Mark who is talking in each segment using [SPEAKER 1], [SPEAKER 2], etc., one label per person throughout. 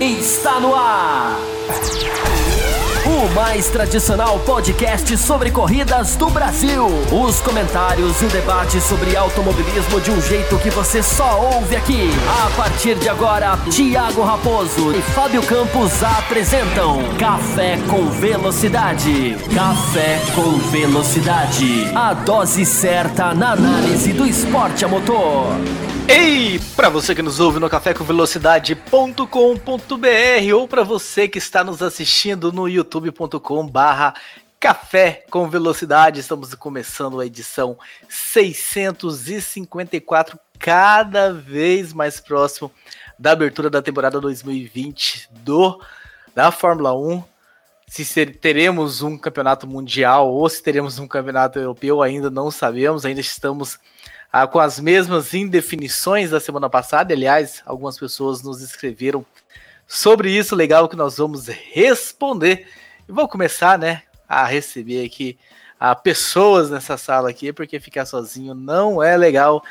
[SPEAKER 1] está no ar. O mais tradicional podcast sobre corridas do Brasil. Os comentários e o debate sobre automobilismo de um jeito que você só ouve aqui. A partir de agora, Thiago Raposo e Fábio Campos apresentam Café com Velocidade. Café com Velocidade. A dose certa na análise do esporte a motor.
[SPEAKER 2] Ei, para você que nos ouve no cafécomvelocidade.com.br ou para você que está nos assistindo no youtube.com/barra Café com Velocidade, estamos começando a edição 654, cada vez mais próximo da abertura da temporada 2020 do da Fórmula 1. Se teremos um campeonato mundial ou se teremos um campeonato europeu, ainda não sabemos, ainda estamos ah, com as mesmas indefinições da semana passada. Aliás, algumas pessoas nos escreveram sobre isso. Legal que nós vamos responder. E vou começar, né, a receber aqui a pessoas nessa sala aqui, porque ficar sozinho não é legal.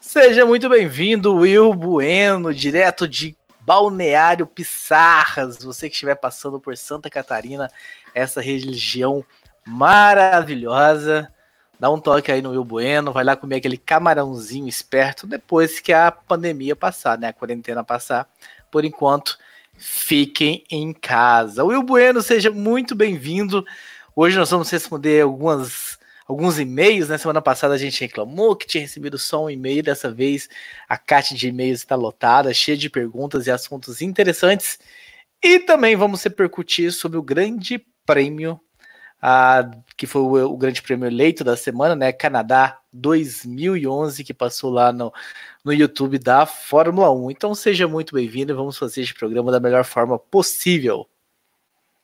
[SPEAKER 2] Seja muito bem-vindo, Will Bueno, direto de Balneário Pissarras. Você que estiver passando por Santa Catarina, essa região maravilhosa dá um toque aí no Will Bueno, vai lá comer aquele camarãozinho esperto depois que a pandemia passar, né? A quarentena passar. Por enquanto, fiquem em casa. Will Bueno, seja muito bem-vindo. Hoje nós vamos responder algumas, alguns e-mails. Na né? semana passada a gente reclamou que tinha recebido só um e-mail. Dessa vez a caixa de e-mails está lotada, cheia de perguntas e assuntos interessantes. E também vamos repercutir sobre o grande prêmio a, que foi o, o, grande prêmio eleito da semana, né? Canadá 2011, que passou lá no, no YouTube da Fórmula 1. Então seja muito bem-vindo e vamos fazer este programa da melhor forma possível.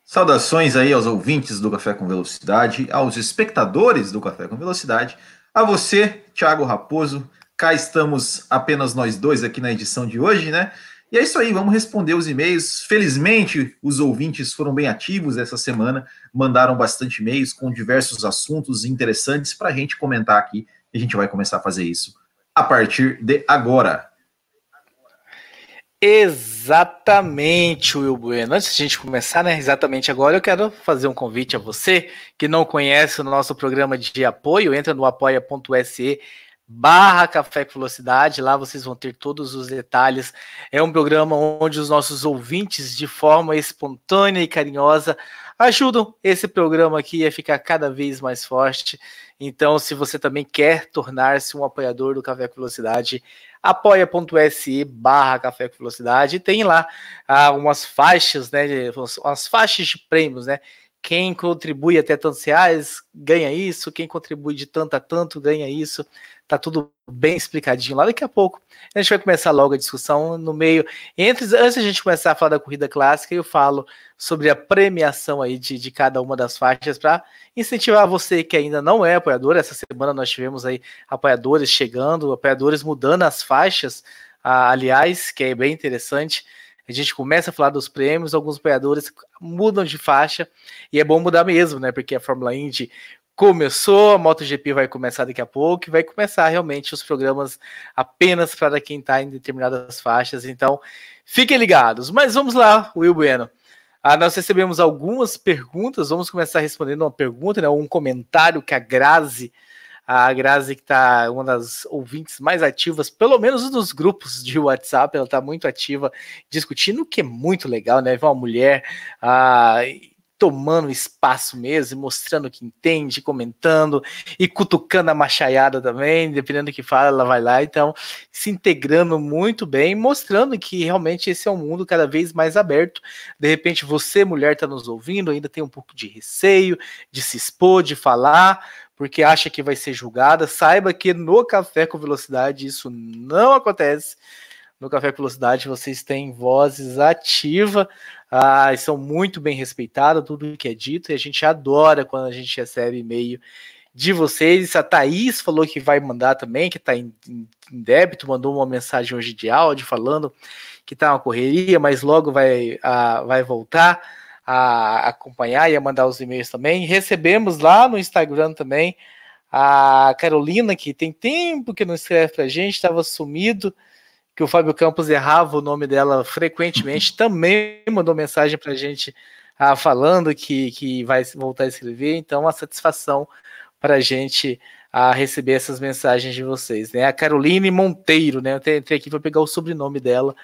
[SPEAKER 3] Saudações aí aos ouvintes do Café com Velocidade, aos espectadores do Café com Velocidade, a você, Thiago Raposo. Cá estamos apenas nós dois aqui na edição de hoje, né? E é isso aí, vamos responder os e-mails. Felizmente, os ouvintes foram bem ativos essa semana, mandaram bastante e-mails com diversos assuntos interessantes para a gente comentar aqui. E a gente vai começar a fazer isso a partir de agora.
[SPEAKER 2] Exatamente, Will Bueno. Antes de a gente começar, né, exatamente agora, eu quero fazer um convite a você que não conhece o nosso programa de apoio, entra no apoia.se barra Café com Velocidade, lá vocês vão ter todos os detalhes. É um programa onde os nossos ouvintes, de forma espontânea e carinhosa, ajudam esse programa aqui a ficar cada vez mais forte. Então, se você também quer tornar-se um apoiador do Café com Velocidade, apoia.se barra Café com Velocidade, tem lá ah, faixas, né, umas faixas de prêmios, né, quem contribui até tantos reais ganha isso, quem contribui de tanto a tanto ganha isso. Tá tudo bem explicadinho lá. Daqui a pouco a gente vai começar logo a discussão no meio. Entre, antes a gente começar a falar da corrida clássica, eu falo sobre a premiação aí de, de cada uma das faixas para incentivar você que ainda não é apoiador. Essa semana nós tivemos aí apoiadores chegando, apoiadores mudando as faixas, aliás, que é bem interessante. A gente começa a falar dos prêmios, alguns apoiadores mudam de faixa, e é bom mudar mesmo, né? Porque a Fórmula Indy começou, a MotoGP vai começar daqui a pouco, e vai começar realmente os programas apenas para quem está em determinadas faixas. Então, fiquem ligados. Mas vamos lá, Will Bueno. Ah, nós recebemos algumas perguntas, vamos começar respondendo uma pergunta, né, um comentário que a Grazi a Grazi, que está uma das ouvintes mais ativas, pelo menos nos grupos de WhatsApp, ela está muito ativa discutindo, o que é muito legal, né? Ver uma mulher ah, tomando espaço mesmo, mostrando que entende, comentando e cutucando a machaiada também, dependendo do que fala, ela vai lá, então se integrando muito bem, mostrando que realmente esse é um mundo cada vez mais aberto. De repente, você, mulher, está nos ouvindo, ainda tem um pouco de receio de se expor, de falar, porque acha que vai ser julgada, saiba que no Café com Velocidade isso não acontece. No Café com Velocidade vocês têm vozes ativas, ah, são muito bem respeitadas, tudo que é dito, e a gente adora quando a gente recebe e-mail de vocês. A Thaís falou que vai mandar também, que está em, em, débito, mandou uma mensagem hoje de áudio falando que está uma correria, mas logo vai, vai voltar a acompanhar e a mandar os e-mails também. Recebemos lá no Instagram também a Carolina, que tem tempo que não escreve para a gente, estava sumido. Que o Fábio Campos errava o nome dela frequentemente, também mandou mensagem para a gente ah, falando que, que vai voltar a escrever. Então, uma satisfação para a gente a receber essas mensagens de vocês. Né? A Caroline Monteiro, né? Eu entrei aqui para pegar o sobrenome dela.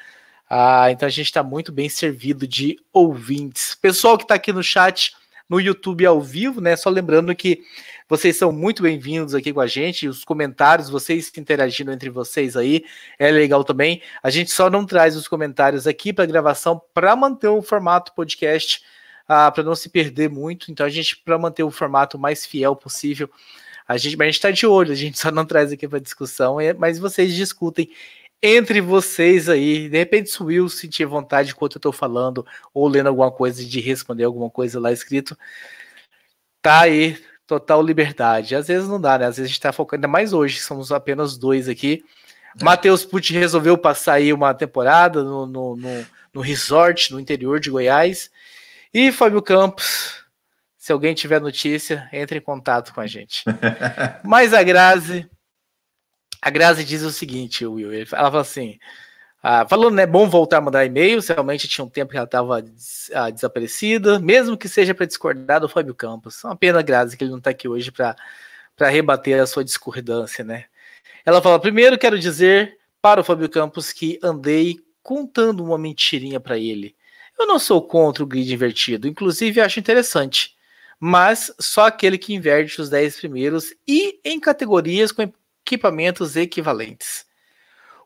[SPEAKER 2] Ah, então a gente está muito bem servido de ouvintes. Pessoal que está aqui no chat, no YouTube ao vivo, né? Só lembrando que vocês são muito bem-vindos aqui com a gente. Os comentários, vocês interagindo entre vocês aí, é legal também. A gente só não traz os comentários aqui para gravação para manter o formato podcast, ah, para não se perder muito. Então, a gente, para manter o formato mais fiel possível, a gente, está de olho, a gente só não traz aqui para discussão, é, mas vocês discutem entre vocês aí. De repente, se o Will sentir vontade enquanto eu estou falando ou lendo alguma coisa de responder alguma coisa lá escrito, tá aí, total liberdade. Às vezes não dá, né? Às vezes a gente tá focando, ainda mais hoje, somos apenas dois aqui. É. Matheus Pucci resolveu passar aí uma temporada no, no, no, no resort no interior de Goiás. E Fábio Campos, se alguém tiver notícia, entre em contato com a gente. Mas a Grazi, a Grazi diz o seguinte, Will, ela fala assim, ah, falando, né, bom voltar a mandar e-mails, realmente tinha um tempo que ela estava des, ah, desaparecida, mesmo que seja para discordar do Fábio Campos. Uma pena, Grazi, que ele não está aqui hoje para rebater a sua discordância, né? Ela fala: primeiro quero dizer para o Fábio Campos que andei contando uma mentirinha para ele. Eu não sou contra o grid invertido, inclusive acho interessante, mas só aquele que inverte os 10 primeiros e em categorias com equipamentos equivalentes.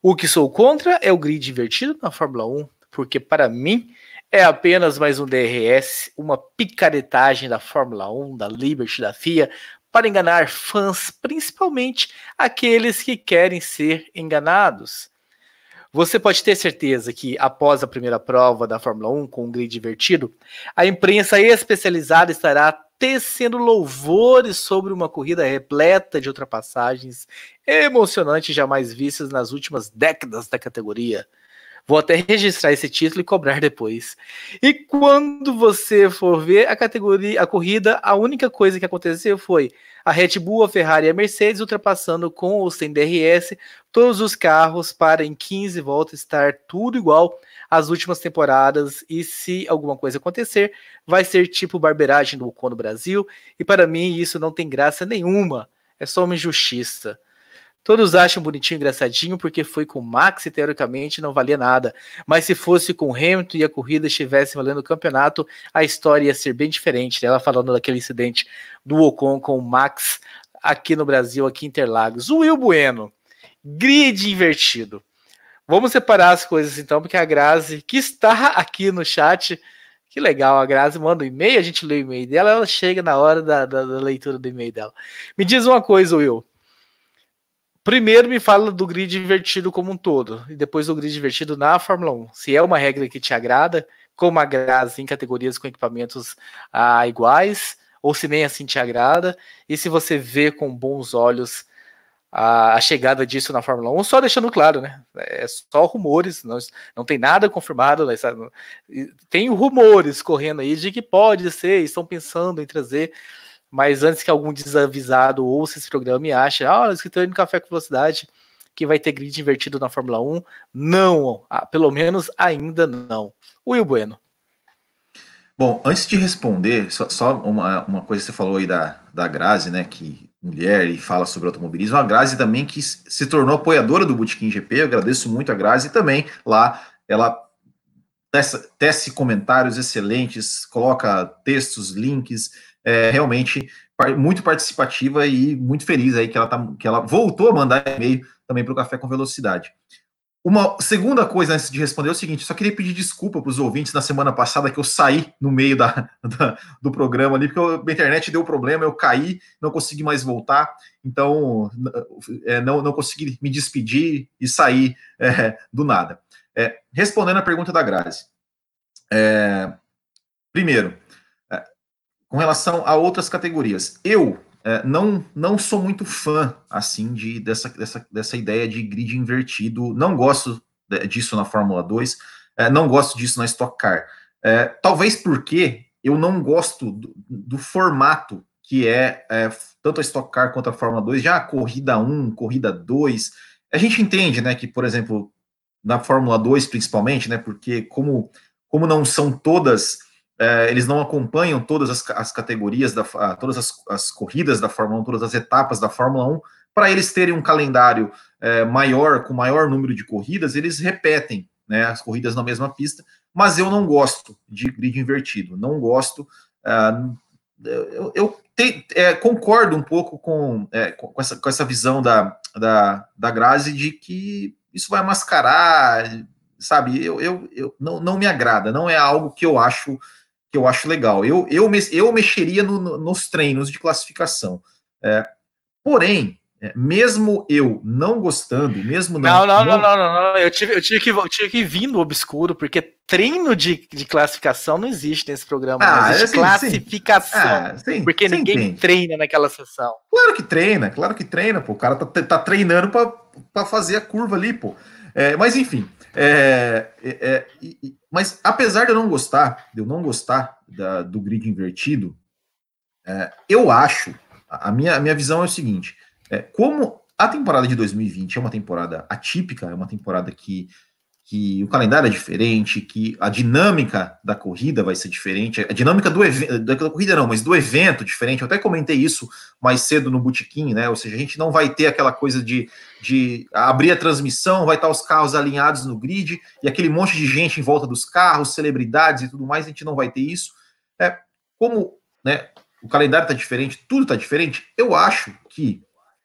[SPEAKER 2] O que sou contra é o grid invertido na Fórmula 1, porque para mim é apenas mais um DRS, uma picaretagem da Fórmula 1, da Liberty, da FIA, para enganar fãs, principalmente aqueles que querem ser enganados. Você pode ter certeza que, após a primeira prova da Fórmula 1 com um grid invertido, a imprensa especializada estará tecendo louvores sobre uma corrida repleta de ultrapassagens emocionantes jamais vistas nas últimas décadas da categoria. Vou até registrar esse título e cobrar depois. E quando você for ver a categoria, a corrida, a única coisa que aconteceu foi a Red Bull, a Ferrari e a Mercedes ultrapassando com ou sem DRS todos os carros para em 15 voltas estar tudo igual às últimas temporadas. E se alguma coisa acontecer, vai ser tipo barbeiragem do Ocon no Brasil. E para mim isso não tem graça nenhuma. É só uma injustiça. Todos acham bonitinho, engraçadinho, porque foi com Max e teoricamente não valia nada. Mas se fosse com Hamilton e a corrida estivesse valendo o campeonato, a história ia ser bem diferente. Né? Ela falando daquele incidente do Ocon com o Max aqui no Brasil, aqui em Interlagos. O Will Bueno, grid invertido. Vamos separar as coisas então, porque a Grazi, que está aqui no chat, que legal, a Grazi manda um e-mail, a gente lê o e-mail dela, ela chega na hora da, da, da leitura do e-mail dela. Me diz uma coisa, Will. Primeiro me fala do grid invertido como um todo, e depois do grid invertido na Fórmula 1. Se é uma regra que te agrada, como a Grazi em categorias com equipamentos ah, iguais, ou se nem assim te agrada, e se você vê com bons olhos a, a, chegada disso na Fórmula 1, só deixando claro, né? É só rumores, não, não tem nada confirmado, né? tem rumores correndo aí de que pode ser, estão pensando em trazer mas antes que algum desavisado ouça esse programa e ache, ah, escritor no Café com Velocidade, que vai ter grid invertido na Fórmula 1, não, pelo menos ainda não. Will Bueno.
[SPEAKER 3] Bom, antes de responder, só, só, uma, uma coisa que você falou aí da, da Grazi, né, que mulher e fala sobre automobilismo, a Grazi também que se tornou apoiadora do Bootkin GP, eu agradeço muito a Grazi também, lá ela tece, tece comentários excelentes, coloca textos, links, é, realmente muito participativa e muito feliz aí que ela, tá, que ela voltou a mandar e-mail também para o Café com Velocidade. Uma segunda coisa antes de responder é o seguinte: só queria pedir desculpa para os ouvintes na semana passada que eu saí no meio da, da do programa ali, porque eu, a internet deu problema, eu caí, não consegui mais voltar, então é, não, não consegui me despedir e sair é, do nada. É, respondendo a pergunta da Grazi. É, primeiro, com relação a outras categorias, eu é, não, não sou muito fã assim de dessa, dessa, dessa ideia de grid invertido. Não gosto disso na Fórmula 2, é, não gosto disso na Stock Car. É, talvez porque eu não gosto do, do formato que é, é, tanto a Stock Car quanto a Fórmula 2, já a corrida 1, corrida 2. A gente entende, né, que, por exemplo, na Fórmula 2 principalmente, né? Porque como, como não são todas, é, eles não acompanham todas as, as categorias, da, todas as, as, corridas da Fórmula 1, todas as etapas da Fórmula 1, para eles terem um calendário é, maior, com maior número de corridas, eles repetem né, as corridas na mesma pista, mas eu não gosto de grid invertido, não gosto. Uh, eu, eu te, é, concordo um pouco com, é, com, essa, com essa visão da, da, da Grazi de que isso vai mascarar, sabe? Eu, eu, eu não, não me agrada, não é algo que eu acho que eu acho legal. Eu, eu, eu mexeria no, no, nos treinos de classificação. É, porém, é, mesmo eu não gostando, mesmo
[SPEAKER 2] não. Não, não, não, não, não, não. Eu, tive, eu, tive que, eu tive que vir no obscuro, porque treino de, de classificação não existe nesse programa. Ah, existe sim, classificação. Sim. Ah, sim, porque ninguém entende. treina naquela sessão.
[SPEAKER 3] Claro que treina, claro que treina, pô. O cara tá, tá treinando para fazer a curva ali, pô. É, mas enfim. É, é, é mas apesar de eu não gostar, de eu não gostar da, do grid invertido, é, eu acho. A minha, a minha visão é o seguinte é, como a temporada de 2020 é uma temporada atípica, é uma temporada que, que o calendário é diferente, que a dinâmica da corrida vai ser diferente, a dinâmica do evento, da corrida não, mas do evento diferente. Eu até comentei isso mais cedo no Botequim, né? Ou seja, a gente não vai ter aquela coisa de, de abrir a transmissão, vai estar os carros alinhados no grid e aquele monte de gente em volta dos carros, celebridades e tudo mais, a gente não vai ter isso. É, como né, o calendário está diferente, tudo está diferente, eu acho que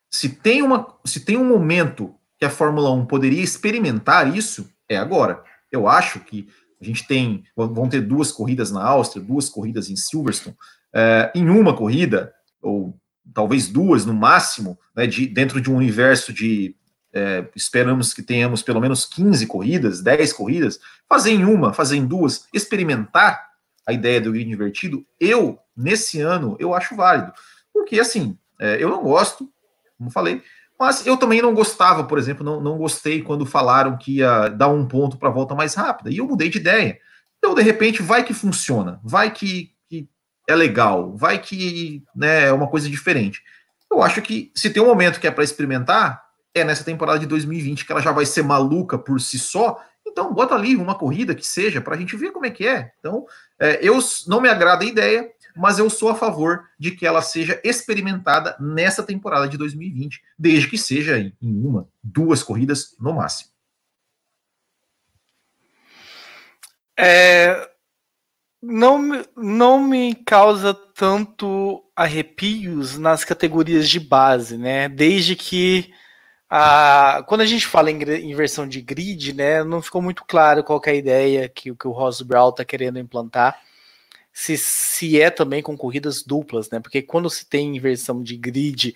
[SPEAKER 3] se tem, uma, se tem um momento que a Fórmula 1 poderia experimentar isso, é agora. Eu acho que a gente tem, vão ter duas corridas na Áustria, duas corridas em Silverstone. É, em uma corrida, ou talvez duas no máximo, né, de, dentro de um universo de é, esperamos que tenhamos pelo menos 15 corridas, 10 corridas, fazer em uma, fazer em duas, experimentar a ideia do grid invertido, eu, nesse ano, eu acho válido. Porque, assim, é, eu não gosto, como falei. Mas eu também não gostava, por exemplo, não, não gostei quando falaram que ia dar um ponto para a volta mais rápida. E eu mudei de ideia. Então, de repente, vai que funciona, vai que, que é legal, vai que né, é uma coisa diferente. Eu acho que se tem um momento que é para experimentar, é nessa temporada de 2020, que ela já vai ser maluca por si só. Então, bota ali uma corrida que seja, para a gente ver como é que é. Então, é, eu não me agrada a ideia, mas eu sou a favor de que ela seja experimentada nessa temporada de 2020, desde que seja em uma, duas corridas no máximo.
[SPEAKER 2] É, não, não me causa tanto arrepios nas categorias de base, né? Desde que a, quando a gente fala em inversão de grid, né, não ficou muito claro qual é a ideia que, que o Ross Brown está querendo implantar se, se é também com corridas duplas, né? Porque quando se tem inversão de grid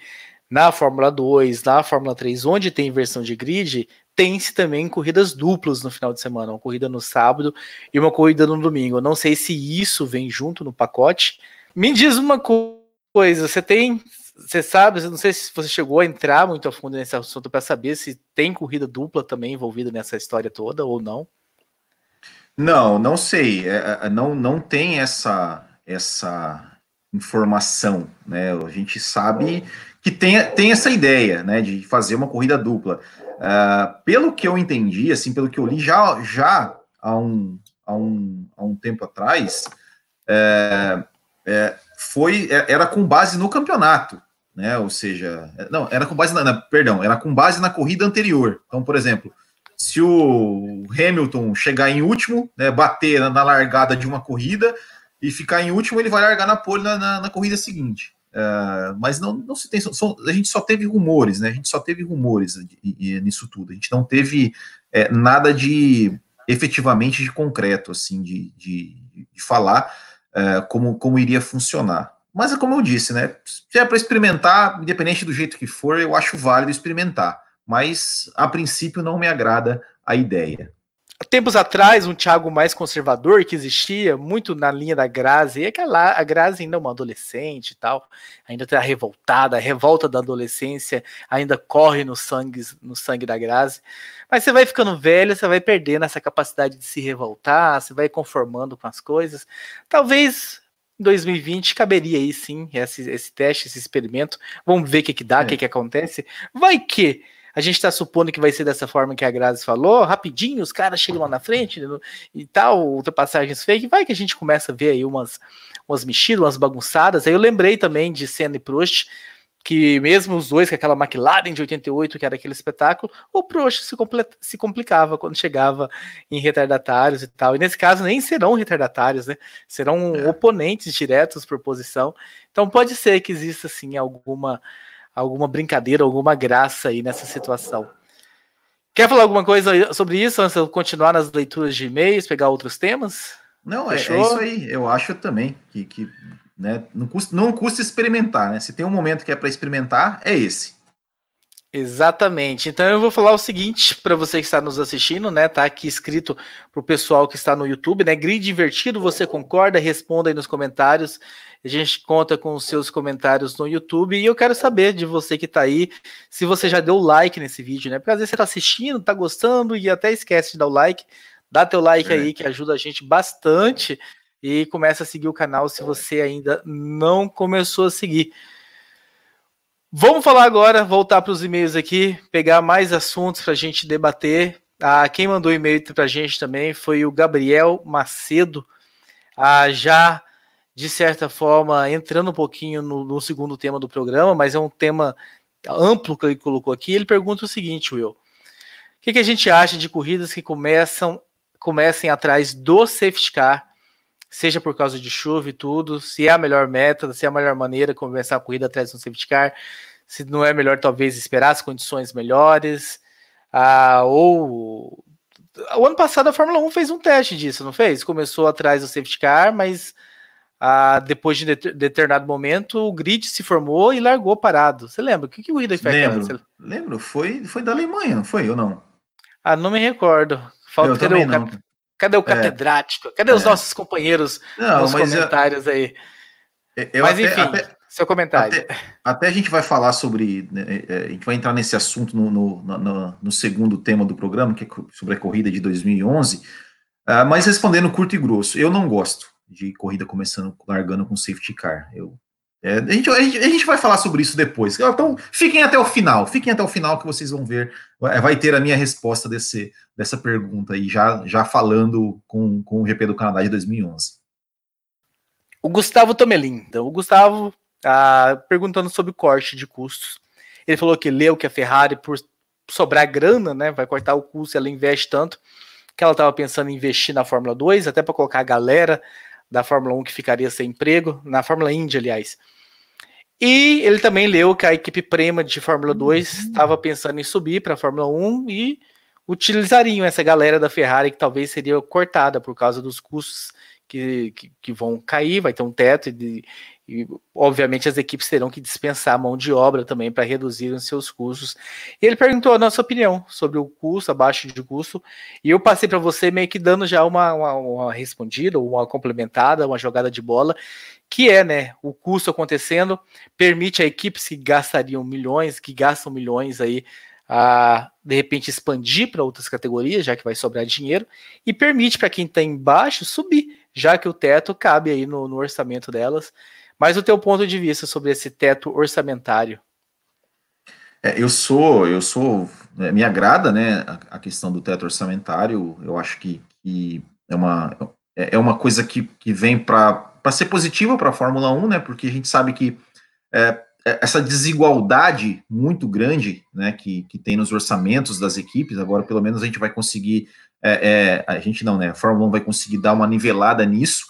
[SPEAKER 2] na Fórmula 2, na Fórmula 3, onde tem inversão de grid, tem-se também corridas duplas no final de semana, uma corrida no sábado e uma corrida no domingo. Não sei se isso vem junto no pacote. Me diz uma coisa, você tem, você sabe, eu não sei se você chegou a entrar muito a fundo nesse assunto para saber se tem corrida dupla também envolvida nessa história toda ou não.
[SPEAKER 3] Não, não sei. É, é, não, não tem essa, essa informação, né? A gente sabe que tem, tem essa ideia, né, de fazer uma corrida dupla. Uh, pelo que eu entendi, assim, pelo que eu li já, já há, um, há, um, há um tempo atrás, é, é, foi é, era com base no campeonato, né? Ou seja, não, era com base na, na, perdão, era com base na corrida anterior. Então, por exemplo, se o Hamilton chegar em último, né, bater na, largada de uma corrida e ficar em último, ele vai largar na pole na, na, na corrida seguinte. Uh, mas não, não se tem. Só, a gente só teve rumores, né? A gente só teve rumores nisso tudo. A gente não teve é, nada de efetivamente de concreto, assim, de, de, de falar uh, como, como iria funcionar. Mas é como eu disse, né? Se é para experimentar, independente do jeito que for, eu acho válido experimentar mas a princípio não me agrada a ideia.
[SPEAKER 2] Tempos atrás, um Thiago mais conservador que existia, muito na linha da Grazi, e aquela, a Grazi ainda é uma adolescente e tal, ainda está revoltada, a revolta da adolescência ainda corre no sangue, no sangue da Grazi. Mas você vai ficando velho, você vai perdendo essa capacidade de se revoltar, você vai conformando com as coisas. Talvez em 2020 caberia aí sim esse, esse teste, esse experimento. Vamos ver o que, que dá, o é. que, que acontece. Vai que a gente está supondo que vai ser dessa forma que a Grazi falou, rapidinho, os caras chegam lá na frente né, e tal, ultrapassagens fake, vai que a gente começa a ver aí umas, umas mexidas, umas bagunçadas. Aí eu lembrei também de Senna e Prost, que mesmo os dois, com aquela McLaren de 88, que era aquele espetáculo, o Prost se, se complicava quando chegava em retardatários e tal. E nesse caso nem serão retardatários, né? Serão é. oponentes diretos por posição. Então pode ser que exista assim alguma alguma brincadeira, alguma graça aí nessa situação. Quer falar alguma coisa sobre isso antes de eu continuar nas leituras de e-mails, pegar outros temas?
[SPEAKER 3] Não, é, é, isso aí. Eu acho também que, que né? Não, custa, não custa experimentar, né? Se tem um momento que é para experimentar, é esse.
[SPEAKER 2] Exatamente. Então eu vou falar o seguinte para você que está nos assistindo, né? Tá aqui escrito para o pessoal que está no YouTube, né? Grid invertido, você concorda? Responda aí nos comentários. A gente conta com os seus comentários no YouTube e eu quero saber de você que está aí, se você já deu like nesse vídeo, né? Porque às vezes você está assistindo, está gostando e até esquece de dar o like. Dá teu like é. aí que ajuda a gente bastante e começa a seguir o canal se você ainda não começou a seguir. Vamos falar agora, voltar para os e-mails aqui, pegar mais assuntos para a gente debater. Ah, quem mandou e-mail para a gente também foi o Gabriel Macedo, ah, já de certa forma entrando um pouquinho no, no, segundo tema do programa, mas é um tema amplo que ele colocou aqui. Ele pergunta o seguinte, Will: o que, que a gente acha de corridas que começam comecem atrás do safety car seja por causa de chuva e tudo, se é a melhor método, se é a melhor maneira de começar a corrida atrás um safety car, se não é melhor talvez esperar as condições melhores, ah, ou o ano passado a Fórmula 1 fez um teste disso, não fez? Começou atrás do safety car, mas ah, depois de determinado momento o grid se formou e largou parado. Você lembra? O que, que o Ida
[SPEAKER 3] fez? Lembro, lembro. Foi, foi da Alemanha, não foi ou não?
[SPEAKER 2] Ah, não me recordo. Falta, eu também não. Cadê o é. catedrático? Cadê os é. nossos companheiros
[SPEAKER 3] Não, nos
[SPEAKER 2] comentários eu, aí?
[SPEAKER 3] Eu mas enfim, até, seu comentário. Até, até, a gente vai falar sobre. Né, é, a gente vai entrar nesse assunto no, no, no, no, segundo tema do programa, que é sobre a corrida de 2011. Uh, ah, mas respondendo curto e grosso, eu não gosto de corrida começando largando com safety car. Eu é, a, gente, a, gente, a, gente, vai falar sobre isso depois. Então, fiquem até o final. Fiquem até o final que vocês vão ver. Vai ter a minha resposta desse, dessa pergunta aí, já, já falando com, com o GP do Canadá de 2011.
[SPEAKER 2] O Gustavo Tomelin. Então, o Gustavo ah, perguntando sobre corte de custos. Ele falou que leu que a Ferrari, por sobrar grana, né, vai cortar o custo, ela investe tanto que ela estava pensando em investir na Fórmula 2, até para colocar a galera da Fórmula 1 que ficaria sem emprego, na Fórmula Indy, aliás. E ele também leu que a equipe Prema de Fórmula 2 uhum. estava pensando em subir para a Fórmula 1 e utilizariam essa galera da Ferrari que talvez seria cortada por causa dos custos que, que, que vão cair, vai ter um teto e, e, obviamente as equipes terão que dispensar a mão de obra também para reduzir os seus custos. E ele perguntou a nossa opinião sobre o custo, abaixo de custo, e eu passei para você meio que dando já uma, uma, uma respondida, uma complementada, uma jogada de bola, que é, né, o custo acontecendo permite a equipes que gastariam milhões, que gastam milhões aí a de repente expandir para outras categorias, já que vai sobrar dinheiro, e permite para quem está embaixo subir, já que o teto cabe aí no, no orçamento delas. Mas o teu ponto de vista sobre esse teto orçamentário?
[SPEAKER 3] É, eu sou, eu sou, é, me agrada, né, a, a, questão do teto orçamentário. Eu acho que, que é uma é, é uma coisa que, que vem para ser positiva para a Fórmula 1, né? Porque a gente sabe que é, é, essa desigualdade muito grande, né, que, que tem nos orçamentos das equipes. Agora, pelo menos a gente vai conseguir, é, é, a gente não, né? A Fórmula 1 vai conseguir dar uma nivelada nisso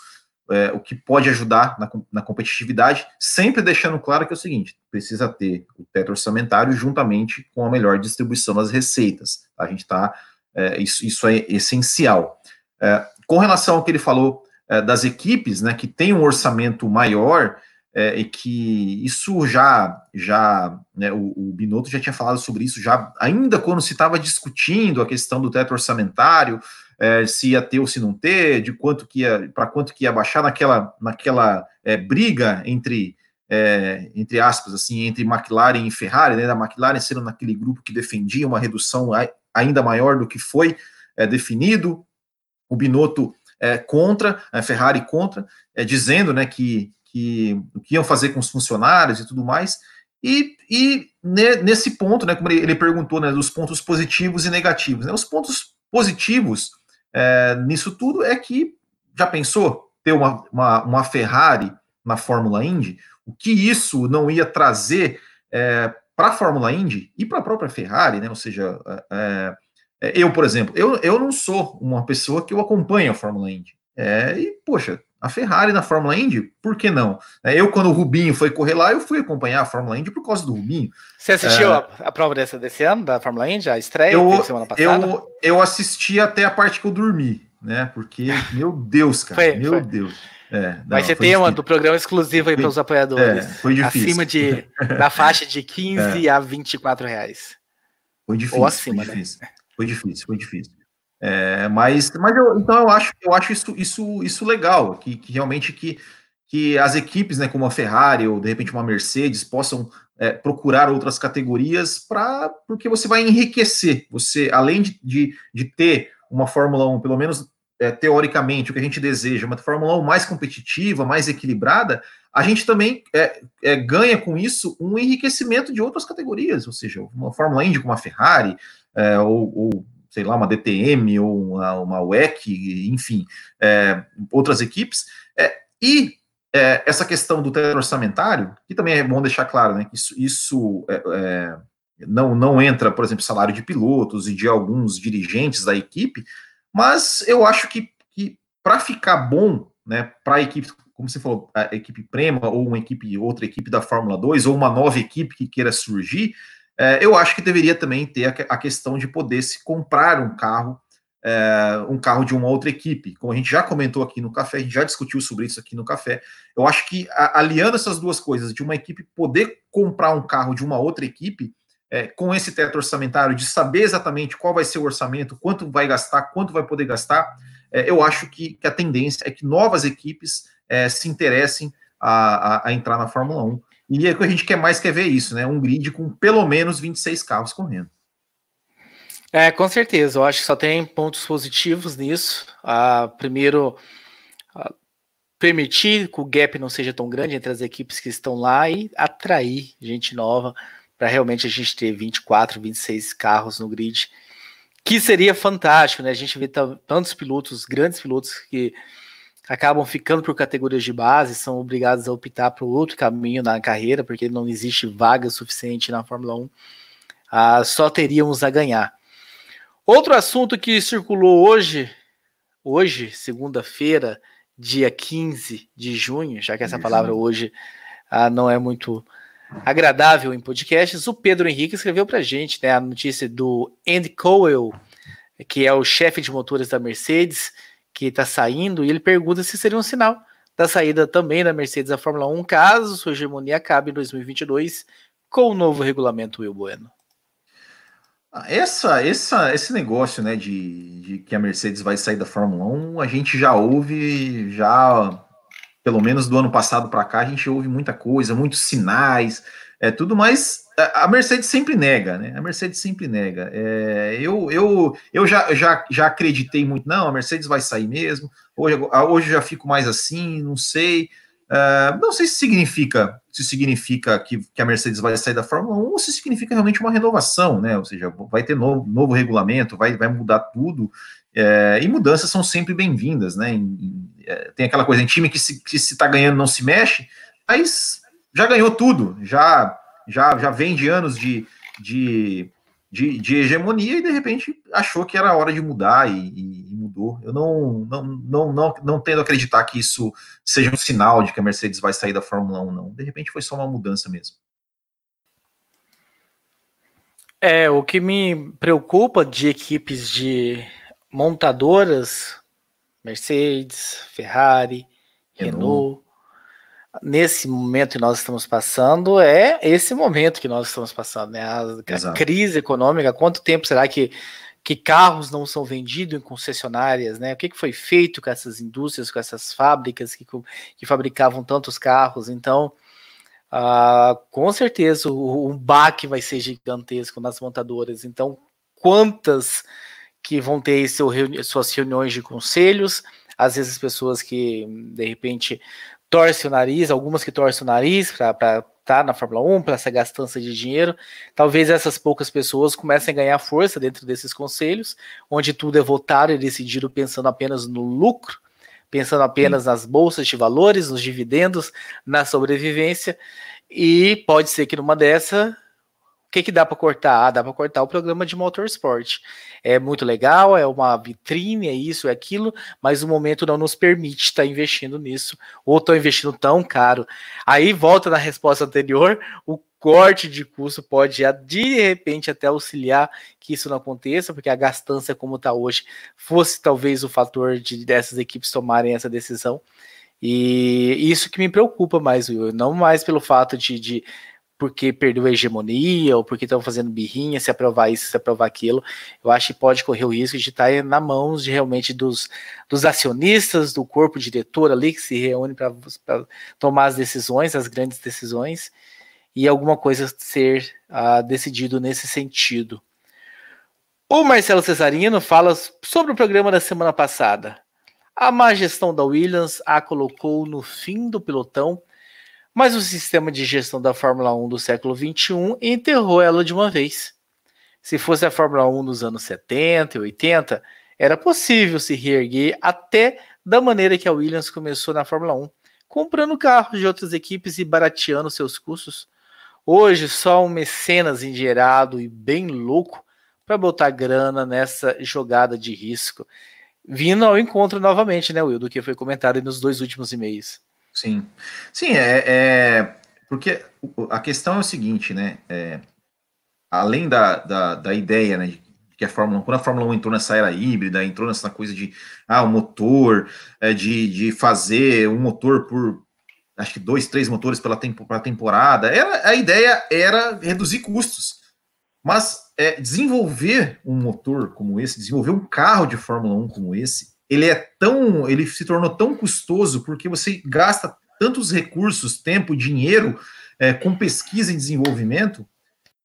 [SPEAKER 3] é, o que pode ajudar na, na, competitividade, sempre deixando claro que é o seguinte: precisa ter o teto orçamentário juntamente com a melhor distribuição das receitas. Tá? A gente está. É, isso, isso é essencial. É, com relação ao que ele falou é, das equipes, né, que tem um orçamento maior, é, e que isso já, já né, o, o, Binotto já tinha falado sobre isso, já ainda quando se estava discutindo a questão do teto orçamentário, é, se ia ter ou se não ter, de quanto que ia, para quanto que ia baixar naquela, naquela é, briga entre, é, entre aspas, assim, entre McLaren e Ferrari, né, da McLaren sendo naquele grupo que defendia uma redução ainda maior do que foi é, definido, o Binotto é, contra, a Ferrari contra, é, dizendo, né, que, que o que iam fazer com os funcionários e tudo mais, E, e nesse ponto, né, como ele, ele perguntou, né, dos pontos positivos e negativos, né, os pontos positivos é, nisso tudo é que, já pensou ter uma, uma, uma, Ferrari na Fórmula Indy? O que isso não ia trazer é, para a Fórmula Indy e para a própria Ferrari, né? Ou seja, é, é, eu, por exemplo, eu, eu não sou uma pessoa que eu acompanho a Fórmula Indy. É, e, poxa, a Ferrari na Fórmula Indy, por que não? É, eu, quando o Rubinho foi correr lá, eu fui acompanhar a Fórmula Indy por causa do Rubinho.
[SPEAKER 2] Você assistiu é, a, prova dessa, desse ano, da Fórmula Indy, a estreia
[SPEAKER 3] eu, semana passada? Eu, eu assisti até a parte que eu dormi, né? Porque, meu Deus, cara, foi, meu foi. Deus.
[SPEAKER 2] É, não, Vai ser tema difícil. do programa exclusivo aí para os apoiadores. É,
[SPEAKER 3] foi difícil.
[SPEAKER 2] Acima de, da faixa de 15 é. a 24 reais.
[SPEAKER 3] Foi difícil. Acima, foi né? difícil. Né? Foi difícil, foi difícil. É, mas mas eu, então eu acho, eu acho isso, isso, isso legal, que, que realmente que, que as equipes, né, como a Ferrari ou de repente uma Mercedes, possam é, procurar outras categorias para porque você vai enriquecer. Você, além de, de, de ter uma Fórmula 1, pelo menos é, teoricamente, o que a gente deseja, uma Fórmula 1 mais competitiva, mais equilibrada, a gente também é, é, ganha com isso um enriquecimento de outras categorias, ou seja, uma Fórmula Indy com uma Ferrari, é, ou, ou, sei lá, uma DTM, ou uma, uma WEC, enfim, é, outras equipes, é, e é, essa questão do teto orçamentário, que também é bom deixar claro, né, que isso, isso não, não entra, por exemplo, salário de pilotos e de alguns dirigentes da equipe, mas eu acho que, que para ficar bom, né, para a equipe, como você falou, a equipe Prema, ou uma equipe, outra equipe da Fórmula 2, ou uma nova equipe que queira surgir, é, eu acho que deveria também ter a, a questão de poder se comprar um carro, é, um carro de uma outra equipe. Como a gente já comentou aqui no café, a gente já discutiu sobre isso aqui no café. Eu acho que a, aliando essas duas coisas, de uma equipe poder comprar um carro de uma outra equipe, é, com esse teto orçamentário, de saber exatamente qual vai ser o orçamento, quanto vai gastar, quanto vai poder gastar, é, eu acho que, que, a tendência é que novas equipes é, se interessem a, a, a, entrar na Fórmula 1. E é que a gente quer mais quer ver isso, né? Um grid com pelo menos 26 carros correndo.
[SPEAKER 2] É, com certeza. Eu acho que só tem pontos positivos nisso. Ah, primeiro, ah, permitir que o gap não seja tão grande entre as equipes que estão lá e atrair gente nova para realmente a gente ter 24, 26 carros no grid, que seria fantástico, né? A gente vê tantos pilotos, grandes pilotos que acabam ficando por categorias de base, são obrigados a optar por outro caminho na carreira, porque não existe vaga suficiente na Fórmula 1. Ah, só teríamos a ganhar. Outro assunto que circulou hoje, hoje, segunda-feira, dia 15 de junho, já que essa palavra hoje ah, não é muito agradável em podcasts, o Pedro Henrique escreveu para a gente né, a notícia do Andy Cowell, que é o chefe de motores da Mercedes, que está saindo, e ele pergunta se seria um sinal da saída também da Mercedes da Fórmula 1, caso sua hegemonia acabe em 2022 com o novo regulamento Will Bueno.
[SPEAKER 3] Ah, essa, essa, esse negócio né, de, de que a Mercedes vai sair da Fórmula 1, a gente já ouve já pelo menos do ano passado para cá, a gente ouve muita coisa, muitos sinais, é tudo mais. A Mercedes sempre nega, né? A Mercedes sempre nega. É, eu eu, eu já, já, já acreditei muito, não, a Mercedes vai sair mesmo. Hoje, hoje já fico mais assim, não sei. Uh, não sei se significa se significa que, que, a Mercedes vai sair da Fórmula 1 ou se significa realmente uma renovação, né? Ou seja, vai ter novo, novo regulamento, vai, vai mudar tudo. É, e mudanças são sempre bem-vindas, né? Em, em, é, tem aquela coisa em time que se, que se tá ganhando não se mexe, mas já ganhou tudo, já já, já vem de anos de, de, de, de hegemonia e de repente achou que era hora de mudar e, e, mudou. Eu não, não, não, não, não tendo a acreditar que isso seja um sinal de que a Mercedes vai sair da Fórmula 1, não. De repente foi só uma mudança mesmo.
[SPEAKER 2] É, o que me preocupa de equipes de montadoras, Mercedes, Ferrari, Renault. Renault, nesse momento que nós estamos passando, é esse momento que nós estamos passando, né? A, a crise econômica, quanto tempo será que, que carros não são vendidos em concessionárias, né? O que, que foi feito com essas indústrias, com essas fábricas que, que fabricavam tantos carros? Então, uh, com certeza o, o baque vai ser gigantesco nas montadoras. Então, quantas que vão ter seu, suas reuniões de conselhos, às vezes pessoas que de repente torcem o nariz, algumas que torcem o nariz para tá na Fórmula 1, para essa gastança de dinheiro. Talvez essas poucas pessoas comecem a ganhar força dentro desses conselhos, onde tudo é votado e decidido pensando apenas no lucro, pensando apenas Sim. nas bolsas de valores, nos dividendos, na sobrevivência. E pode ser que numa dessa o que, que dá para cortar? Ah, dá para cortar o programa de motorsport. É muito legal, é uma vitrine, é isso, é aquilo, mas o momento não nos permite estar tá investindo nisso, ou estão investindo tão caro. Aí volta na resposta anterior, o corte de custo pode de repente até auxiliar que isso não aconteça, porque a gastança como está hoje fosse talvez o fator de dessas equipes tomarem essa decisão. E isso que me preocupa mais, Will, não mais pelo fato de, de porque perdeu a hegemonia ou porque estão fazendo birrinha, se aprovar isso, se aprovar aquilo. Eu acho que pode correr o risco de estar na mãos de realmente dos, dos acionistas, do corpo diretor ali que se reúne para tomar as decisões, as grandes decisões, e alguma coisa ser uh, decidido nesse sentido. O Marcelo Cesarino fala sobre o programa da semana passada. A má gestão da Williams a colocou no fim do pelotão mas o sistema de gestão da Fórmula 1 do século XXI enterrou ela de uma vez. Se fosse a Fórmula 1 dos anos 70 e 80, era possível se reerguer até da maneira que a Williams começou na Fórmula 1, comprando carros de outras equipes e barateando seus custos. Hoje, só um mecenas endinheirado e bem louco para botar grana nessa jogada de risco. Vindo ao encontro novamente, né, Will, do que foi comentado nos dois últimos e-mails.
[SPEAKER 3] Sim, sim, é, é, porque a questão é o seguinte, né? É, além da, da, da, ideia, né, que a Fórmula 1, quando a Fórmula 1 entrou nessa era híbrida, entrou nessa coisa de ah, o motor, é, de, de fazer um motor por acho que dois, três motores pela tempo, temporada, era, a ideia era reduzir custos. Mas é, desenvolver um motor como esse, desenvolver um carro de Fórmula 1 como esse, ele é tão, ele se tornou tão custoso porque você gasta tantos recursos, tempo, dinheiro é, com pesquisa e desenvolvimento